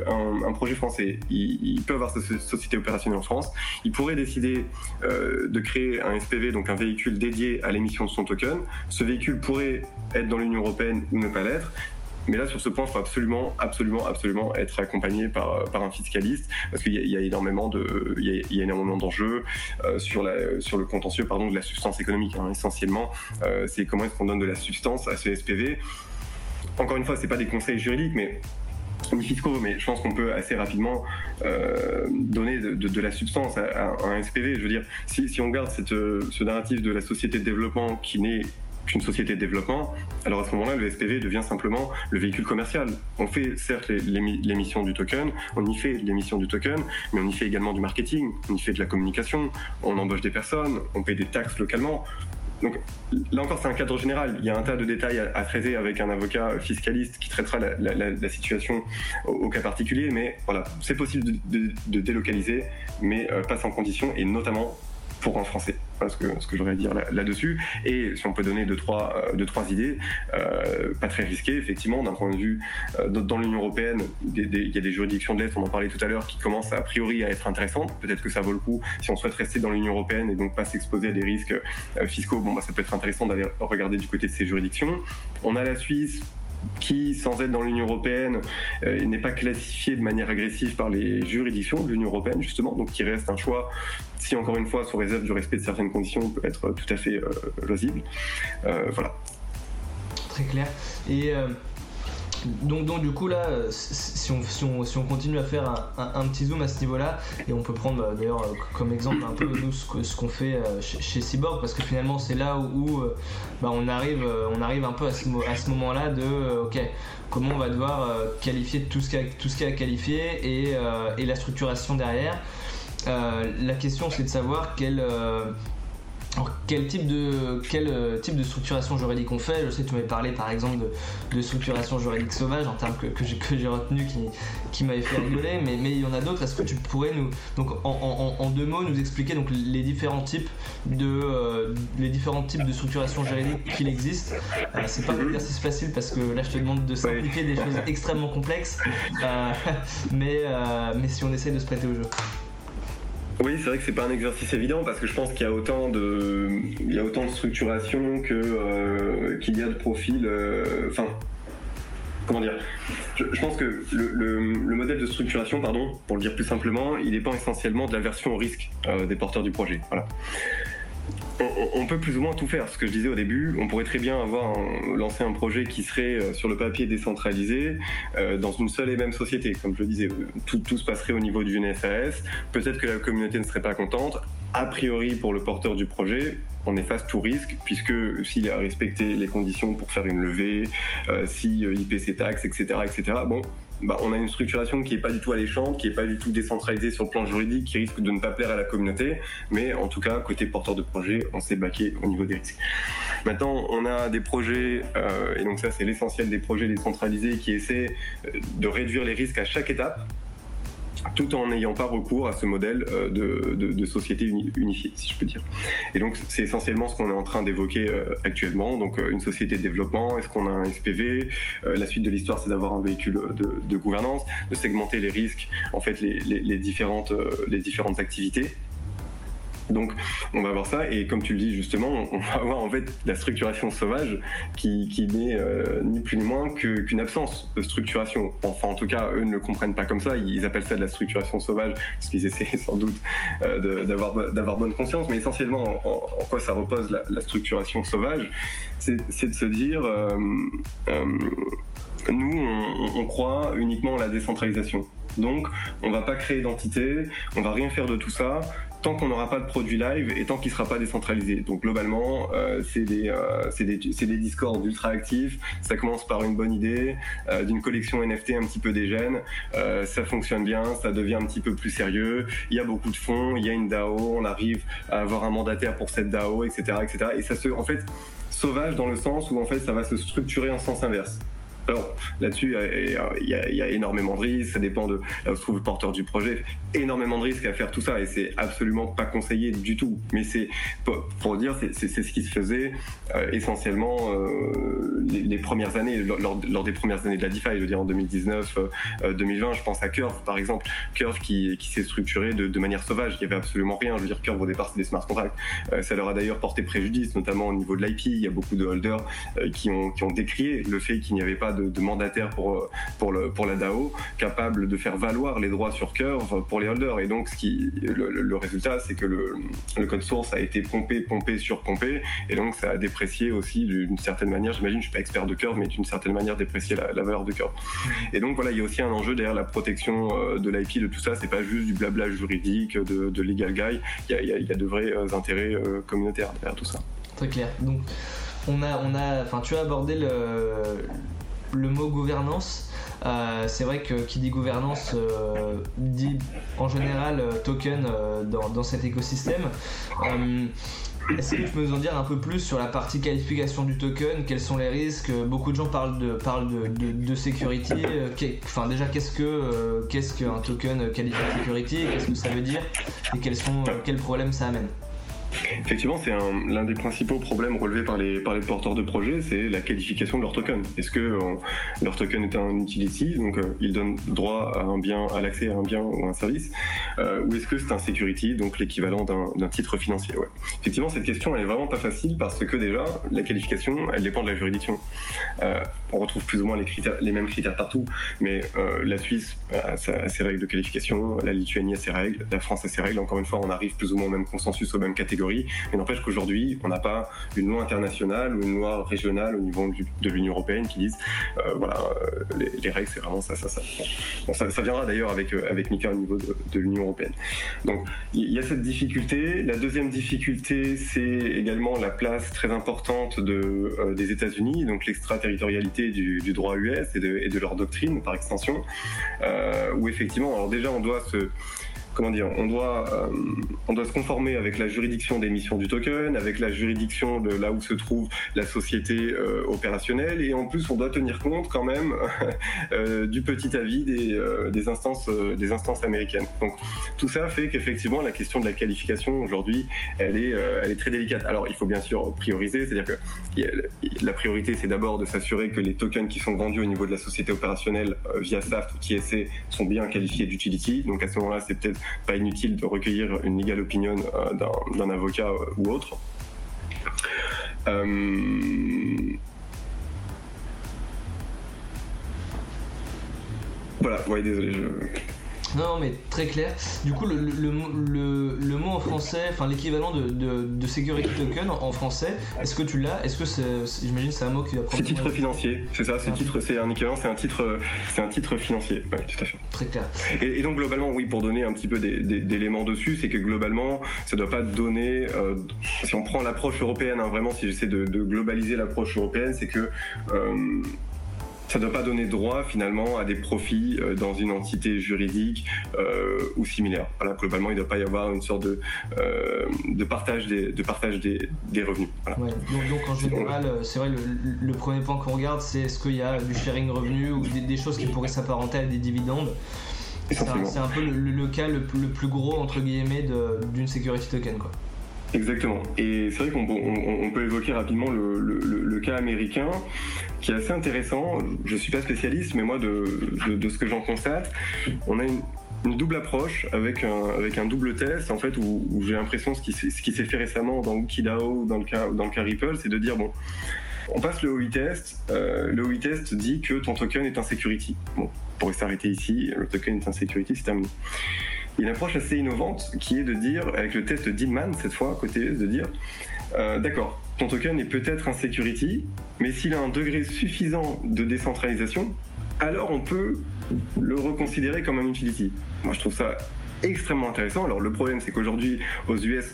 Speaker 2: un projet français, il, peut avoir sa société opérationnelle en France. Il pourrait décider de créer un SPV, donc un véhicule dédié à l'émission de son token. Ce véhicule pourrait être dans l'Union européenne ou ne pas l'être. Mais là, sur ce point, il faut absolument, absolument, absolument être accompagné par, par un fiscaliste, parce qu'il y, a énormément de, il y a, énormément d'enjeux euh, sur la, sur le contentieux, pardon, de la substance économique. Hein. Essentiellement, euh, c'est comment est-ce qu'on donne de la substance à ce SPV. Encore une fois, c'est pas des conseils juridiques, mais ni fiscaux, mais je pense qu'on peut assez rapidement euh, donner de, la substance à, un SPV. Je veux dire, si, on garde ce narratif de la société de développement qui n'est qu'une société de développement, alors à ce moment-là, le SPV devient simplement le véhicule commercial. On fait certes l'émission du token, on y fait l'émission du token, mais on y fait également du marketing, on y fait de la communication, on embauche des personnes, on paye des taxes localement. Donc là encore, c'est un cadre général. Il y a un tas de détails à, traiter avec un avocat fiscaliste qui traitera la, situation au, cas particulier. Mais voilà, c'est possible de, délocaliser, mais euh, pas sans condition, et notamment pour un Français. Voilà ce que, ce que j'aurais à dire là-dessus. et si on peut donner deux, trois, euh, idées, euh, pas très risquées, effectivement, d'un point de vue euh, dans l'Union européenne, il y a des juridictions de l'Est, on en parlait tout à l'heure, qui commencent a priori à être intéressantes. Peut-être que ça vaut le coup, si on souhaite rester dans l'Union européenne et donc pas s'exposer à des risques fiscaux, bon, bah, ça peut être intéressant d'aller regarder du côté de ces juridictions. On a la Suisse, qui, sans être dans l'Union européenne, n'est pas classifié de manière agressive par les juridictions de l'Union européenne, justement, donc qui reste un choix, si encore une fois, sous réserve du respect de certaines conditions, peut être tout à fait euh, loisible. Euh, voilà.
Speaker 1: Très clair. Et donc, donc, du coup là, si on, si on, si on continue à faire un, petit zoom à ce niveau-là, et on peut prendre bah, d'ailleurs comme exemple un peu nous ce qu'on fait euh, chez, Cyborg, parce que finalement c'est là où, euh, bah, on, arrive, euh, on arrive un peu à ce, à ce moment-là de ok comment on va devoir qualifier tout ce qu'il y, a à qualifier et, et la structuration derrière. La question c'est de savoir quel alors, quel type de quel euh, type de structuration juridique on fait Je sais que tu m'avais parlé par exemple de, structuration juridique sauvage en termes que, que j'ai retenu qui, qui m'avait fait rigoler, mais, mais il y en a d'autres. Est-ce que tu pourrais nous donc en, deux mots nous expliquer donc les différents types de euh, les différents types de structuration juridique qu'il existe? Euh, C'est pas un exercice facile parce que là je te demande de simplifier des choses extrêmement complexes, [LAUGHS] mais mais si on essaie de se prêter au jeu.
Speaker 2: Oui, c'est vrai que c'est pas un exercice évident parce que je pense qu'il y a autant de, il y a autant de structuration que euh, qu'il y a de profils. Euh, enfin, comment dire je, pense que le, le, modèle de structuration, pardon, pour le dire plus simplement, il dépend essentiellement de la version au risque euh, des porteurs du projet. Voilà on, peut plus ou moins tout faire. Ce que je disais au début, on pourrait très bien avoir lancé un projet qui serait euh, sur le papier décentralisé euh, dans une seule et même société. Comme je le disais, tout, se passerait au niveau d'une SAS. Peut-être que la communauté ne serait pas contente. A priori, pour le porteur du projet, on efface tout risque, puisque s'il a respecté les conditions pour faire une levée, euh, si paie ses taxes, etc., etc., bon, bah, on a une structuration qui n'est pas du tout alléchante, qui n'est pas du tout décentralisée sur le plan juridique, qui risque de ne pas plaire à la communauté, mais en tout cas, côté porteur de projet, on s'est baqué au niveau des risques. Maintenant, on a des projets, euh, et donc ça c'est l'essentiel des projets décentralisés, qui essaient euh, de réduire les risques à chaque étape, tout en n'ayant pas recours à ce modèle euh, de, société unifiée, si je peux dire. Et donc, c'est essentiellement ce qu'on est en train d'évoquer euh, actuellement. Donc, euh, une société de développement, est-ce qu'on a un SPV La suite de l'histoire, c'est d'avoir un véhicule de, gouvernance, de segmenter les risques, en fait, les, différentes, les différentes activités Donc on va voir ça. Et comme tu le dis justement, on va avoir en fait la structuration sauvage qui, qui n'est euh, ni plus ni moins qu'une absence de structuration. Enfin en tout cas eux ne le comprennent pas comme ça, ils appellent ça de la structuration sauvage parce qu'ils essaient [LAUGHS] sans doute euh, d'avoir bonne conscience, mais essentiellement en, quoi ça repose la, structuration sauvage, c'est de se dire euh, nous on, on croit uniquement à la décentralisation. Donc, on va pas créer d'entité, on va rien faire de tout ça tant qu'on n'aura pas de produit live et tant qu'il ne sera pas décentralisé. Donc globalement, euh, c'est des, euh, discords ultra actifs. Ça commence par une bonne idée euh, d'une collection NFT un petit peu dégène. ça fonctionne bien, ça devient un petit peu plus sérieux. Il y a beaucoup de fonds, il y a une DAO, on arrive à avoir un mandataire pour cette DAO, etc., etc. Et ça se, en fait, sauvage dans le sens où en fait ça va se structurer en sens inverse. Alors là-dessus, il y, a énormément de risques, ça dépend de là où se trouve le porteur du projet, énormément de risques à faire tout ça et c'est absolument pas conseillé du tout. Mais c'est pour dire, c'est ce qui se faisait euh, essentiellement euh, les, premières années, lors, des premières années de la DeFi, je veux dire en 2019, 2020, euh, je pense à Curve par exemple, Curve qui, qui s'est structuré de, manière sauvage, il y avait absolument rien. Je veux dire, Curve au départ c'est des smart contracts, ça leur a d'ailleurs porté préjudice, notamment au niveau de l'IP. Il y a beaucoup de holders qui ont qui ont décrié le fait qu'il n'y avait pas de, mandataire pour, pour, le, pour la DAO, capable de faire valoir les droits sur Curve pour les holders. Et donc, ce qui, le, résultat, c'est que le, le, code source a été pompé, pompé, surpompé, et donc ça a déprécié aussi d'une certaine manière, j'imagine, je suis pas expert de Curve, mais d'une certaine manière déprécié la, valeur de Curve. Et donc voilà, il y a aussi un enjeu derrière la protection euh, de l'IP, de tout ça, c'est pas juste du blabla juridique, de, de legal guy, il y a, y a de vrais euh, intérêts euh, communautaires derrière tout ça.
Speaker 1: Très clair. Donc, on a, on a, enfin, tu as abordé le, le mot gouvernance. Euh, c'est vrai que qui dit gouvernance euh, dit en général euh, token dans, cet écosystème. Est-ce que tu peux nous en dire un peu plus sur la partie qualification du token? Quels sont les risques? Beaucoup de gens parlent de, parlent de, de, security. Enfin, déjà, qu'est-ce que qu'est-ce qu'un token qualifié security Qu'est-ce que ça veut dire? Et quels sont quels problèmes ça amène?
Speaker 2: Effectivement, c'est l'un des principaux problèmes relevés par les, porteurs de projets, c'est la qualification de leur token. Est-ce que euh, leur token est un utility, donc euh, il donne droit à un bien, à l'accès à un bien ou un service, euh, ou est-ce que c'est un security, donc l'équivalent d'un titre financier. Effectivement, cette question elle est vraiment pas facile parce que déjà la qualification, elle dépend de la juridiction. on retrouve plus ou moins les, mêmes critères partout, mais la Suisse a, ses règles de qualification, la Lituanie a ses règles, la France a ses règles. Encore une fois, on arrive plus ou moins au même consensus, aux mêmes catégories mais n'empêche qu'aujourd'hui, on n'a pas une loi internationale ou une loi régionale au niveau de l'Union européenne qui disent euh, voilà, euh, les, règles, c'est vraiment ça, ça, ça. Bon, ça, viendra d'ailleurs avec, euh, avec Mika au niveau de, l'Union européenne. Donc, il y a cette difficulté. La deuxième difficulté, c'est également la place très importante de, des États-Unis, donc l'extraterritorialité du, droit US et de, leur doctrine par extension, où effectivement, alors déjà, on doit se comment dire, on doit, euh, on doit se conformer avec la juridiction d'émission du token, avec la juridiction de là où se trouve la société euh, opérationnelle, et en plus on doit tenir compte quand même [LAUGHS] euh, du petit avis des, des instances, des instances américaines. Donc tout ça fait qu'effectivement la question de la qualification aujourd'hui, elle est, elle est très délicate. Alors il faut bien sûr prioriser, c'est-à-dire que la priorité c'est d'abord de s'assurer que les tokens qui sont vendus au niveau de la société opérationnelle via SAFT ou TSA sont bien qualifiés d'utility. Donc à ce moment-là, c'est peut-être pas inutile de recueillir une legal opinion euh, d'un avocat euh, ou autre. Euh, voilà, ouais, désolé, je...
Speaker 1: Non, mais très clair. Du coup, le, le, le, mot en français, enfin l'équivalent de, de, security token en, français, est-ce que tu l'as? Est-ce que c'est, j'imagine, c'est un mot qui va
Speaker 2: prendre. C'est titre financier, c'est ça. C'est titre, c'est un équivalent, c'est un titre, c'est un titre financier. Oui, tout à fait.
Speaker 1: Très clair.
Speaker 2: Et, donc globalement, oui, pour donner un petit peu d'éléments dessus, c'est que globalement, ça doit pas donner. Euh, si on prend l'approche européenne, hein, vraiment, si j'essaie de, globaliser l'approche européenne, c'est que euh, ça ne doit pas donner droit finalement à des profits euh, dans une entité juridique euh, ou similaire. Voilà, globalement, il ne doit pas y avoir une sorte de, euh, de partage des, de partage des, des revenus.
Speaker 1: Donc, en général, c'est vrai, le, premier point qu'on regarde, c'est est-ce qu'il y a du sharing revenu ou des, choses qui pourraient s'apparenter à des dividendes? C'est un, peu le, cas le, plus gros, entre guillemets, d'une security token. Quoi.
Speaker 2: Exactement. Et c'est vrai qu'on peut évoquer rapidement le, cas américain, qui est assez intéressant. Je ne suis pas spécialiste, mais moi, de, ce que j'en constate, on a une, double approche avec un, double test en fait où, j'ai l'impression ce qui, s'est fait récemment dans Wikidao ou dans le cas, Ripple, c'est de dire bon, on passe le OI test. Euh, le OI test dit que ton token est un security. Bon, pour s'arrêter ici, le token est un security, c'est terminé. Une approche assez innovante qui est de dire, avec le test Deadman cette fois, côté de dire, euh, d'accord, ton token est peut-être un security, mais s'il a un degré suffisant de décentralisation, alors on peut le reconsidérer comme un utility. Moi je trouve ça extrêmement intéressant. Alors le problème c'est qu'aujourd'hui aux US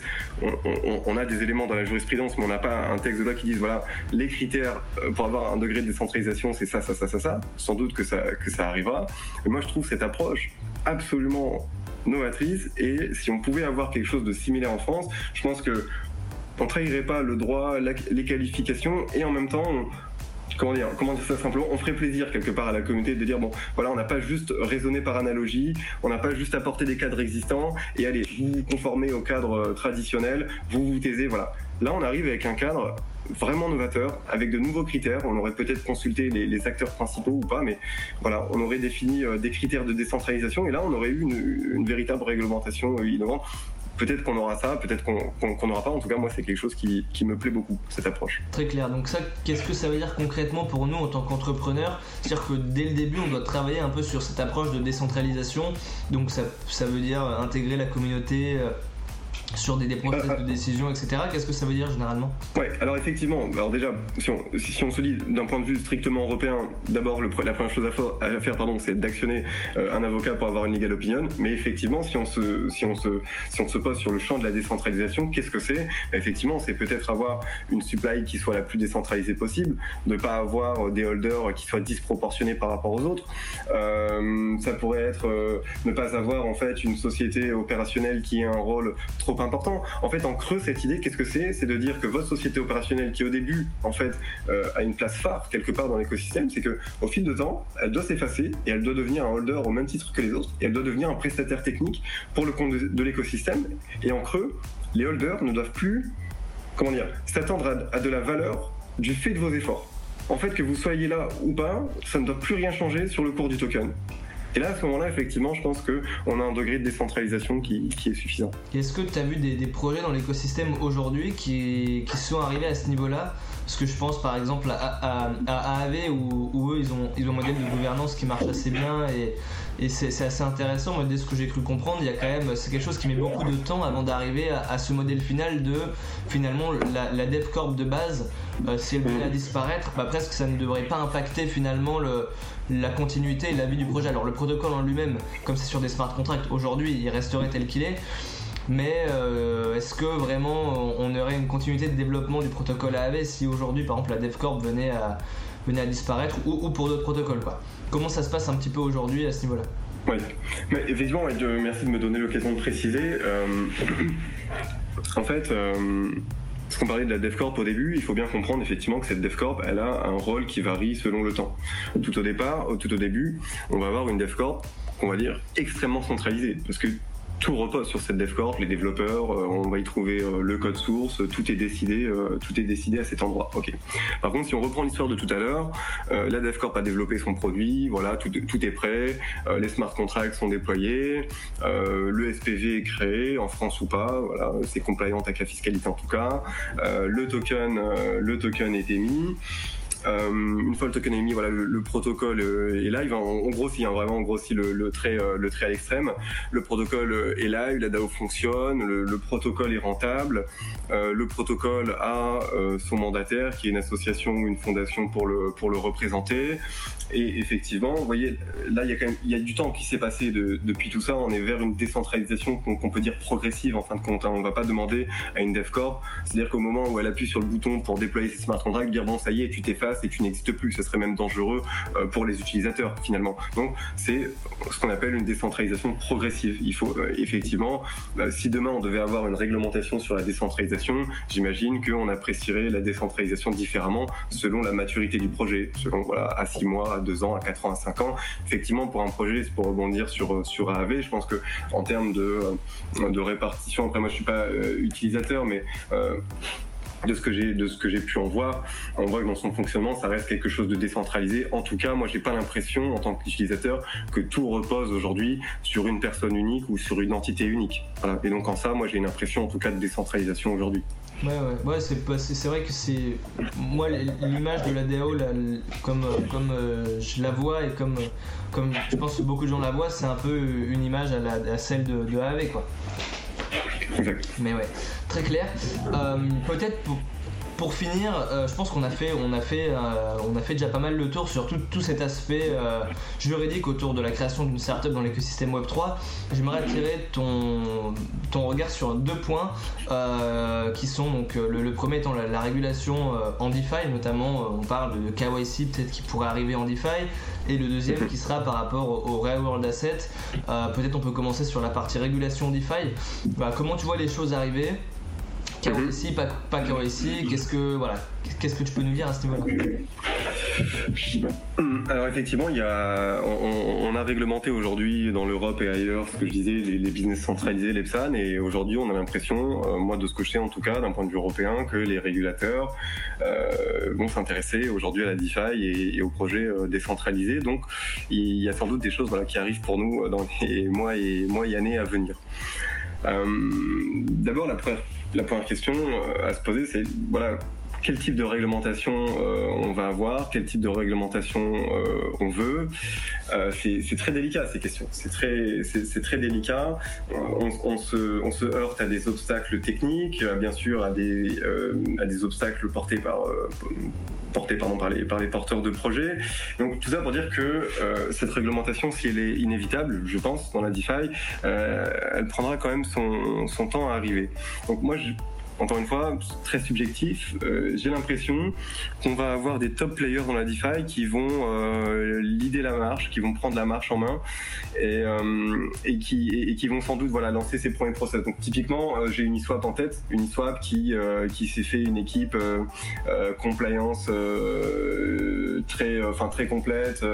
Speaker 2: on, a des éléments dans la jurisprudence mais on n'a pas un texte de loi qui dise voilà les critères euh, pour avoir un degré de décentralisation c'est ça, ça, ça, ça, ça. Sans doute que ça, arrivera. Moi je trouve cette approche absolument novatrice et si on pouvait avoir quelque chose de similaire en France, je pense que on trahirait pas le droit, les qualifications et en même temps on, comment dire, comment dire ça simplement, on ferait plaisir quelque part à la communauté de dire bon, voilà, on n'a pas juste raisonné par analogie, on n'a pas juste apporté des cadres existants et allez, vous conformez au cadre euh, traditionnel, vous vous taisez, voilà. Là, on arrive avec un cadre vraiment novateur, avec de nouveaux critères. On aurait peut-être consulté les, acteurs principaux ou pas, mais voilà, on aurait défini euh, des critères de décentralisation et là, on aurait eu une, véritable réglementation euh, innovante peut-être qu'on aura ça, peut-être qu'on n'aura pas. En tout cas, moi, c'est quelque chose qui, me plaît beaucoup, cette approche.
Speaker 1: Très clair. Donc ça, qu'est-ce que ça veut dire concrètement pour nous en tant qu'entrepreneurs? C'est-à-dire que dès le début, on doit travailler un peu sur cette approche de décentralisation. Donc ça, ça veut dire intégrer la communauté euh, sur des, process de décision, etc. Qu'est-ce que ça veut dire généralement
Speaker 2: Ouais, alors effectivement, alors déjà, si on, si on se dit d'un point de vue strictement européen, d'abord la première chose à, faire, pardon, c'est d'actionner euh, un avocat pour avoir une legal opinion. Mais effectivement, si on se, si on se, si on se pose sur le champ de la décentralisation, qu'est-ce que c'est? Bah, Effectivement, c'est peut-être avoir une supply qui soit la plus décentralisée possible, ne pas avoir des holders qui soient disproportionnés par rapport aux autres. Euh, ça pourrait être euh, ne pas avoir en fait une société opérationnelle qui ait un rôle trop important. En fait, en creux, cette idée, qu'est-ce que c'est? C'est de dire que votre société opérationnelle, qui au début, en fait, euh, a une place phare quelque part dans l'écosystème, c'est que au fil de temps, elle doit s'effacer et elle doit devenir un holder au même titre que les autres. Et elle doit devenir un prestataire technique pour le compte de, l'écosystème. Et en creux, les holders ne doivent plus, comment dire, s'attendre à de la valeur du fait de vos efforts. En fait, que vous soyez là ou pas, ça ne doit plus rien changer sur le cours du token. Et là, à ce moment-là, effectivement, je pense qu'on a un degré de décentralisation qui, est suffisant.
Speaker 1: Est-ce que tu as vu des, projets dans l'écosystème aujourd'hui qui, sont arrivés à ce niveau-là? Parce que je pense par exemple à, AAV où, eux, ils ont, ils ont un modèle de gouvernance qui marche assez bien et, c'est assez intéressant. Moi, dès ce que j'ai cru comprendre, il y a quand même, c'est quelque chose qui met beaucoup de temps avant d'arriver à, ce modèle final de finalement la, la DevCorp de base. Euh, si elle venait à disparaître, bah, presque ça ne devrait pas impacter finalement le, la continuité et la vie du projet. Alors le protocole en lui-même, comme c'est sur des smart contracts, aujourd'hui il resterait tel qu'il est. Mais euh, est-ce que vraiment on aurait une continuité de développement du protocole AAV si aujourd'hui par exemple la DevCorp venait à, venait à disparaître ou, pour d'autres protocoles quoi? Comment ça se passe un petit peu aujourd'hui à ce niveau-là?
Speaker 2: Oui, mais effectivement, merci de me donner l'occasion de préciser. Euh, [CLEARS THROAT] en fait, euh, parce qu'on parlait de la DevCorp au début, il faut bien comprendre effectivement que cette DevCorp, elle a un rôle qui varie selon le temps. Tout au départ, tout au début, on va avoir une DevCorp qu'on va dire extrêmement centralisée, parce que tout repose sur cette DevCorp, les développeurs, euh, on va y trouver euh, le code source, tout est décidé, euh, tout est décidé à cet endroit. Ok. Par contre, si on reprend l'histoire de tout à l'heure, la DevCorp a développé son produit, voilà, tout, tout est prêt, les smart contracts sont déployés, le SPV est créé en France ou pas, voilà, c'est compliant avec la fiscalité en tout cas, le token, le token est émis. Euh, une fois le token émis, voilà, le, protocole euh, est live. On, grossit, hein, vraiment, on grossit le, trait, euh, le trait à l'extrême. Le protocole est live, la DAO fonctionne, le, protocole est rentable. le protocole a son mandataire, qui est une association ou une fondation pour le pour le représenter. Et effectivement, vous voyez, là, il y a quand même, il y a du temps qui s'est passé depuis tout ça. On est vers une décentralisation qu'on peut dire progressive en fin de compte. Hein. On ne va pas demander à une DevCorp, c'est-à-dire qu'au moment où elle appuie sur le bouton pour déployer ses smart contracts, dire bon, ça y est, tu t'effaces et tu n'existes plus. Ce serait même dangereux euh, pour les utilisateurs finalement. Donc, c'est ce qu'on appelle une décentralisation progressive. Il faut euh, effectivement, bah, si demain on devait avoir une réglementation sur la décentralisation, j'imagine qu'on apprécierait la décentralisation différemment selon la maturité du projet, selon voilà à six mois, à deux ans, à quatre ans, à cinq ans. Effectivement, pour un projet, c'est pour rebondir sur sur AAV, je pense que en termes de de répartition, après moi je suis pas euh, utilisateur, mais de ce que j'ai de ce que j'ai pu en voir, on voit que dans son fonctionnement, ça reste quelque chose de décentralisé. En tout cas, moi, j'ai pas l'impression, en tant qu'utilisateur, que tout repose aujourd'hui sur une personne unique ou sur une entité unique. Voilà. Et donc en ça, moi, j'ai une impression, en tout cas, de décentralisation aujourd'hui.
Speaker 1: Ouais, ouais, ouais c'est vrai que c'est. Moi, l'image de la DAO, comme, comme euh, je la vois et comme, comme je pense que beaucoup de gens la voient, c'est un peu une image à, celle de, de quoi. Mais ouais, très clair. Euh, peut-être pour, finir, euh, je pense qu'on a fait, on a fait, euh, on a fait déjà pas mal le tour sur tout, cet aspect juridique autour de la création d'une startup dans l'écosystème Web 3. J'aimerais attirer ton, regard sur deux points qui sont donc le, premier étant la, régulation en DeFi, notamment on parle de KYC peut-être qui pourrait arriver en DeFi, et le deuxième qui sera par rapport au, Real World Asset. peut-être on peut commencer sur la partie régulation DeFi. Bah, comment tu vois les choses arriver? KYC, pas, pas KYC, qu'est-ce que voilà, qu'est-ce que tu peux nous dire à ce niveau-là?
Speaker 2: Alors effectivement, il y a, on, a réglementé aujourd'hui dans l'Europe et ailleurs, ce que je disais, les, business centralisés, les PSAN, et aujourd'hui on a l'impression, euh, moi de ce que je sais en tout cas, d'un point de vue européen, que les régulateurs euh, vont s'intéresser aujourd'hui à la DeFi et, aux projets euh, décentralisés. Donc il y a sans doute des choses voilà, qui arrivent pour nous dans les mois et, mois et années à venir. D'abord, la première la première question euh, à se poser, c'est voilà, quel type de réglementation euh, on va avoir, quel type de réglementation euh, on veut. c'est très délicat ces questions. C'est très, très délicat. On, se, heurte à des obstacles techniques, bien sûr à des, obstacles portés par portés pardon, par les porteurs de projets. Donc tout ça pour dire que cette réglementation, si elle est inévitable, je pense, dans la DeFi, elle prendra quand même son, son temps à arriver. Donc moi, je, encore une fois, très subjectif, euh, j'ai l'impression qu'on va avoir des top players dans la DeFi qui vont euh, leader la marche, qui vont prendre la marche en main et, euh, et, qui, et, qui vont sans doute voilà, lancer ces premiers process. Donc typiquement, euh, j'ai une Uniswap en tête, une Uniswap qui, qui s'est fait une équipe compliance très, enfin, très complète,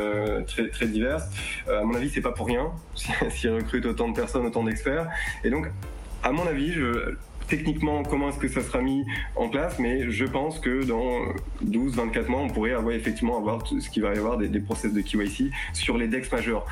Speaker 2: très, très diverse. à mon avis, c'est pas pour rien [LAUGHS] s'ils recrutent autant de personnes, autant d'experts. Et donc, à mon avis, je, techniquement comment est-ce que ça sera mis en place, mais je pense que dans 12-24 mois, on pourrait avoir effectivement avoir ce qui va y avoir des, process de KYC sur les DEX majeurs.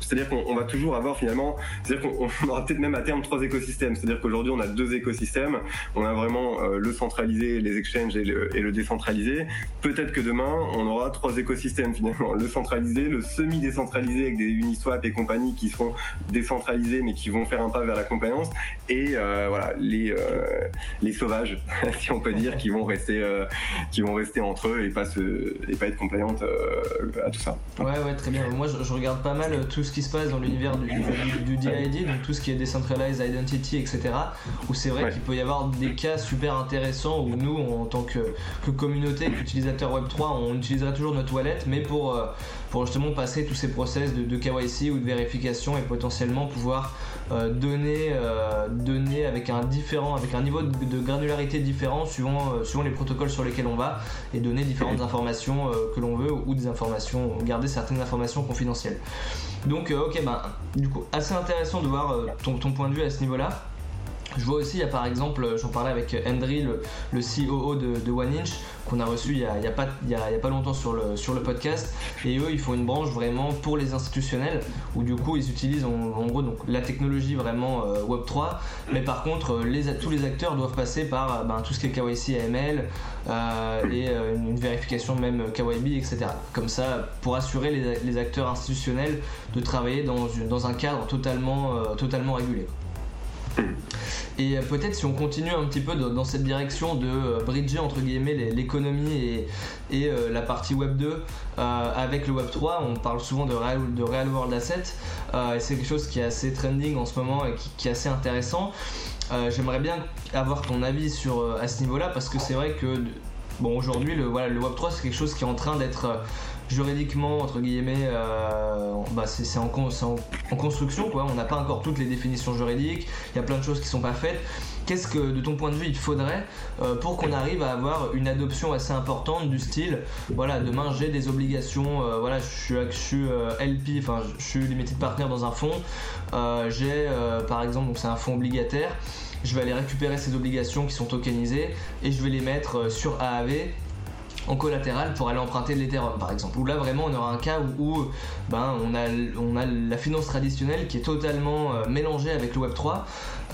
Speaker 2: C'est-à-dire qu'on va toujours avoir finalement, c'est-à-dire qu'on aura peut-être même à terme trois écosystèmes. C'est-à-dire qu'aujourd'hui, on a deux écosystèmes. On a vraiment euh, le centralisé, les exchanges et le, et le décentralisé. Peut-être que demain, on aura trois écosystèmes finalement. Le centralisé, le semi-décentralisé avec des Uniswap et compagnie qui seront décentralisés mais qui vont faire un pas vers la compliance. Et euh, voilà, les euh, les, sauvages, [LAUGHS] si on peut dire, qui vont rester, euh, qui vont rester entre eux et pas, se, et pas être compliantes euh, à tout ça.
Speaker 1: Ouais, ouais, très bien. Moi, je, regarde pas mal tout ce qui se passe dans l'univers du, du, DID, donc tout ce qui est Decentralized Identity, etc. Où c'est vrai qu'il peut y avoir des cas super intéressants où nous, en tant que, que communauté, qu'utilisateur Web3, on utilisera toujours notre wallet, mais pour, pour justement passer tous ces process de, de KYC ou de vérification et potentiellement pouvoir donner, donner avec un différent avec un niveau de, granularité différent suivant, euh, suivant les protocoles sur lesquels on va et donner différentes informations euh, que l'on veut ou des informations, garder certaines informations confidentielles. Donc, euh, ok, bah, du coup, assez intéressant de voir ton, ton point de vue à ce niveau-là. Je vois aussi, il y a par exemple, j'en parlais avec Hendry, le, le COO de, de One Inch, qu'on a reçu il n'y a, pas, longtemps sur le, podcast. Et eux, ils font une branche vraiment pour les institutionnels, où du coup, ils utilisent en, gros donc, la technologie vraiment euh, Web3. Mais par contre, euh, tous les acteurs doivent passer par euh, ben, tout ce qui est KYC AML et une, vérification même KYB, etc. Comme ça, pour assurer les, acteurs institutionnels de travailler dans, dans un cadre totalement, totalement régulé. Et euh, peut-être si on continue un petit peu dans cette direction de euh, bridger entre guillemets l'économie et, euh, la partie Web 2 avec le Web 3, on parle souvent de Real, de real World Asset et c'est quelque chose qui est assez trending en ce moment et qui, est assez intéressant. J'aimerais bien avoir ton avis sur, à ce niveau-là parce que c'est vrai que bon aujourd'hui le, voilà, le Web 3 c'est quelque chose qui est en train d'être juridiquement entre guillemets euh, bah c'est en, construction quoi. On n'a pas encore toutes les définitions juridiques. Il y a plein de choses qui sont pas faites. Qu'est-ce que de ton point de vue il faudrait euh, pour qu'on arrive à avoir une adoption assez importante du style voilà demain j'ai des obligations euh, voilà je suis, je suis LP enfin je suis limited partner dans un fonds. J'ai par exemple donc c'est un fonds obligataire. Je vais aller récupérer ces obligations qui sont tokenisées et je vais les mettre sur AAV en collatéral pour aller emprunter de l'Ethereum par exemple. Où là vraiment on aura un cas où, ben, on, a, on a la finance traditionnelle qui est totalement euh, mélangée avec le Web3.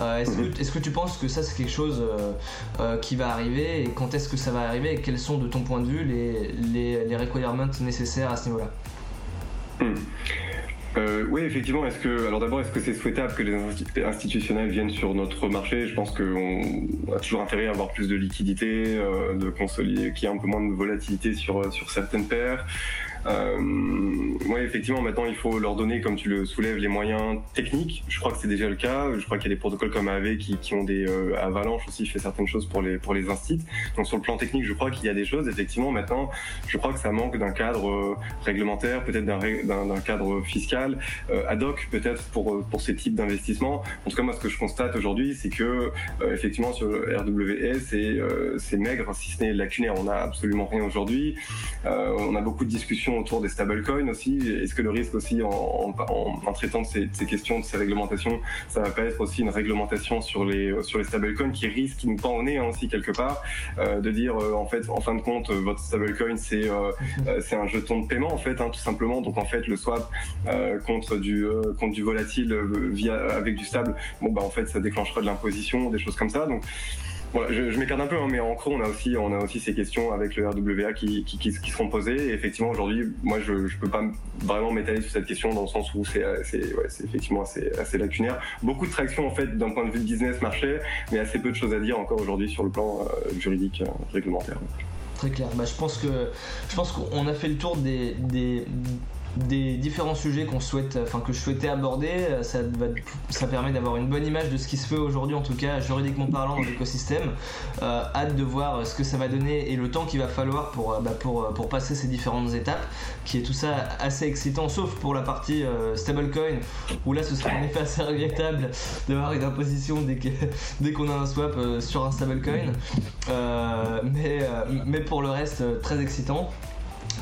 Speaker 1: Euh, est-ce, que, mhm. est-ce que tu penses que ça c'est quelque chose euh, qui va arriver? Et quand est-ce que ça va arriver? Et quels sont de ton point de vue les, les, les requirements nécessaires à ce niveau-là?
Speaker 2: Hmm. Euh, oui, effectivement. Est-ce que, alors d'abord, est-ce que c'est souhaitable que les institutionnels viennent sur notre marché? Je pense qu'on a toujours intérêt à avoir plus de liquidité, euh, de consolider, qu'il y ait un peu moins de volatilité sur sur certaines paires. Euh, oui, effectivement, maintenant, il faut leur donner, comme tu le soulèves, les moyens techniques. Je crois que c'est déjà le cas. Je crois qu'il y a des protocoles comme AV qui, qui ont des euh, Avalanche aussi fait certaines choses pour les pour les instituts. Donc sur le plan technique, je crois qu'il y a des choses. Effectivement, maintenant, je crois que ça manque d'un cadre euh, réglementaire, peut-être d'un cadre fiscal euh, ad hoc, peut-être pour pour ces types d'investissements. En tout cas, moi, ce que je constate aujourd'hui, c'est que effectivement sur le RWS, c'est c'est maigre, si ce n'est lacunaire. On n'a absolument rien aujourd'hui. on a beaucoup de discussions autour des stablecoins aussi. Est-ce que le risque aussi en, en, traitant de ces, questions, de ces réglementations, ça va pas être aussi une réglementation sur les sur les stablecoins qui risque, qui nous pend au nez hein, aussi quelque part, euh, de dire euh, en fait en fin de compte votre stablecoin c'est euh, c'est un jeton de paiement en fait hein, tout simplement. Donc en fait le swap contre du contre du volatile via avec du stable, bon bah en fait ça déclenchera de l'imposition, des choses comme ça. Donc je, m'écarte un peu, hein, mais en gros, on a aussi, on a aussi ces questions avec le RWA qui, seront posées. Et effectivement, aujourd'hui, moi, je ne peux pas vraiment m'étaler sur cette question dans le sens où c'est ouais, effectivement assez, lacunaire. Beaucoup de traction, en fait, d'un point de vue business, marché, mais assez peu de choses à dire encore aujourd'hui sur le plan euh, juridique, euh, réglementaire.
Speaker 1: Très clair. Bah, je pense qu'on a fait le tour des des différents sujets qu'on souhaite, enfin que je souhaitais aborder. Ça, ça permet d'avoir une bonne image de ce qui se fait aujourd'hui, en tout cas juridiquement parlant, dans l'écosystème. Euh, hâte de voir ce que ça va donner et le temps qu'il va falloir pour, euh, bah, euh, passer ces différentes étapes, qui est tout ça assez excitant, sauf pour la partie stablecoin, où là ce serait en effet assez regrettable d'avoir une imposition dès, [LAUGHS] qu'on a un swap sur un stablecoin. mais pour le reste, très excitant.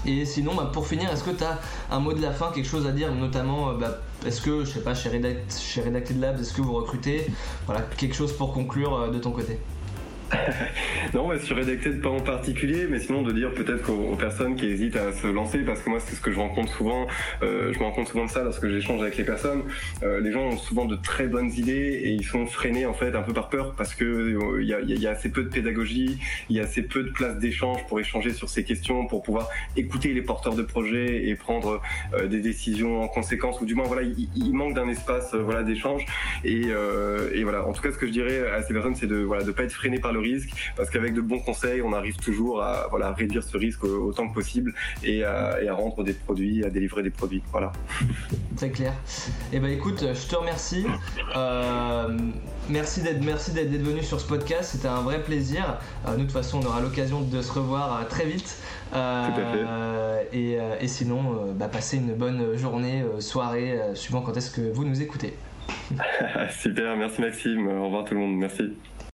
Speaker 1: Et sinon, bah, pour finir, est-ce que tu as un mot de la fin, quelque chose à dire, notamment, euh, bah, est-ce que, je sais pas, chez, Redacted Labs, est-ce que vous recrutez Voilà, quelque chose pour conclure euh, de ton côté? [LAUGHS]
Speaker 2: non, mais sur Redacted, pas en particulier, mais sinon de dire peut-être aux, personnes qui hésitent à se lancer, parce que moi c'est ce que je rencontre souvent, euh, je me rends compte souvent de ça lorsque j'échange avec les personnes. Euh, les gens ont souvent de très bonnes idées et ils sont freinés en fait un peu par peur parce que euh, il y, a, assez peu de pédagogie, il y a assez peu de place d'échange pour échanger sur ces questions, pour pouvoir écouter les porteurs de projets et prendre des décisions en conséquence, ou du moins voilà, il, manque d'un espace voilà d'échange et, et, voilà. En tout cas, ce que je dirais à ces personnes, c'est de voilà de pas être freiné par le risque, parce qu'avec de bons conseils, on arrive toujours à voilà, réduire ce risque autant que possible et à, rendre des produits, à délivrer des produits. Voilà. [LAUGHS]
Speaker 1: Très clair. Eh ben écoute, je te remercie. Euh, merci d'être merci d'être venu sur ce podcast. C'était un vrai plaisir. Euh, nous de toute façon, on aura l'occasion de se revoir euh, très vite. Tout à fait. Et, sinon, bah, passez une bonne journée, soirée, suivant quand est-ce que vous nous écoutez. [LAUGHS]
Speaker 2: Super, merci Maxime. Au revoir tout le monde. Merci.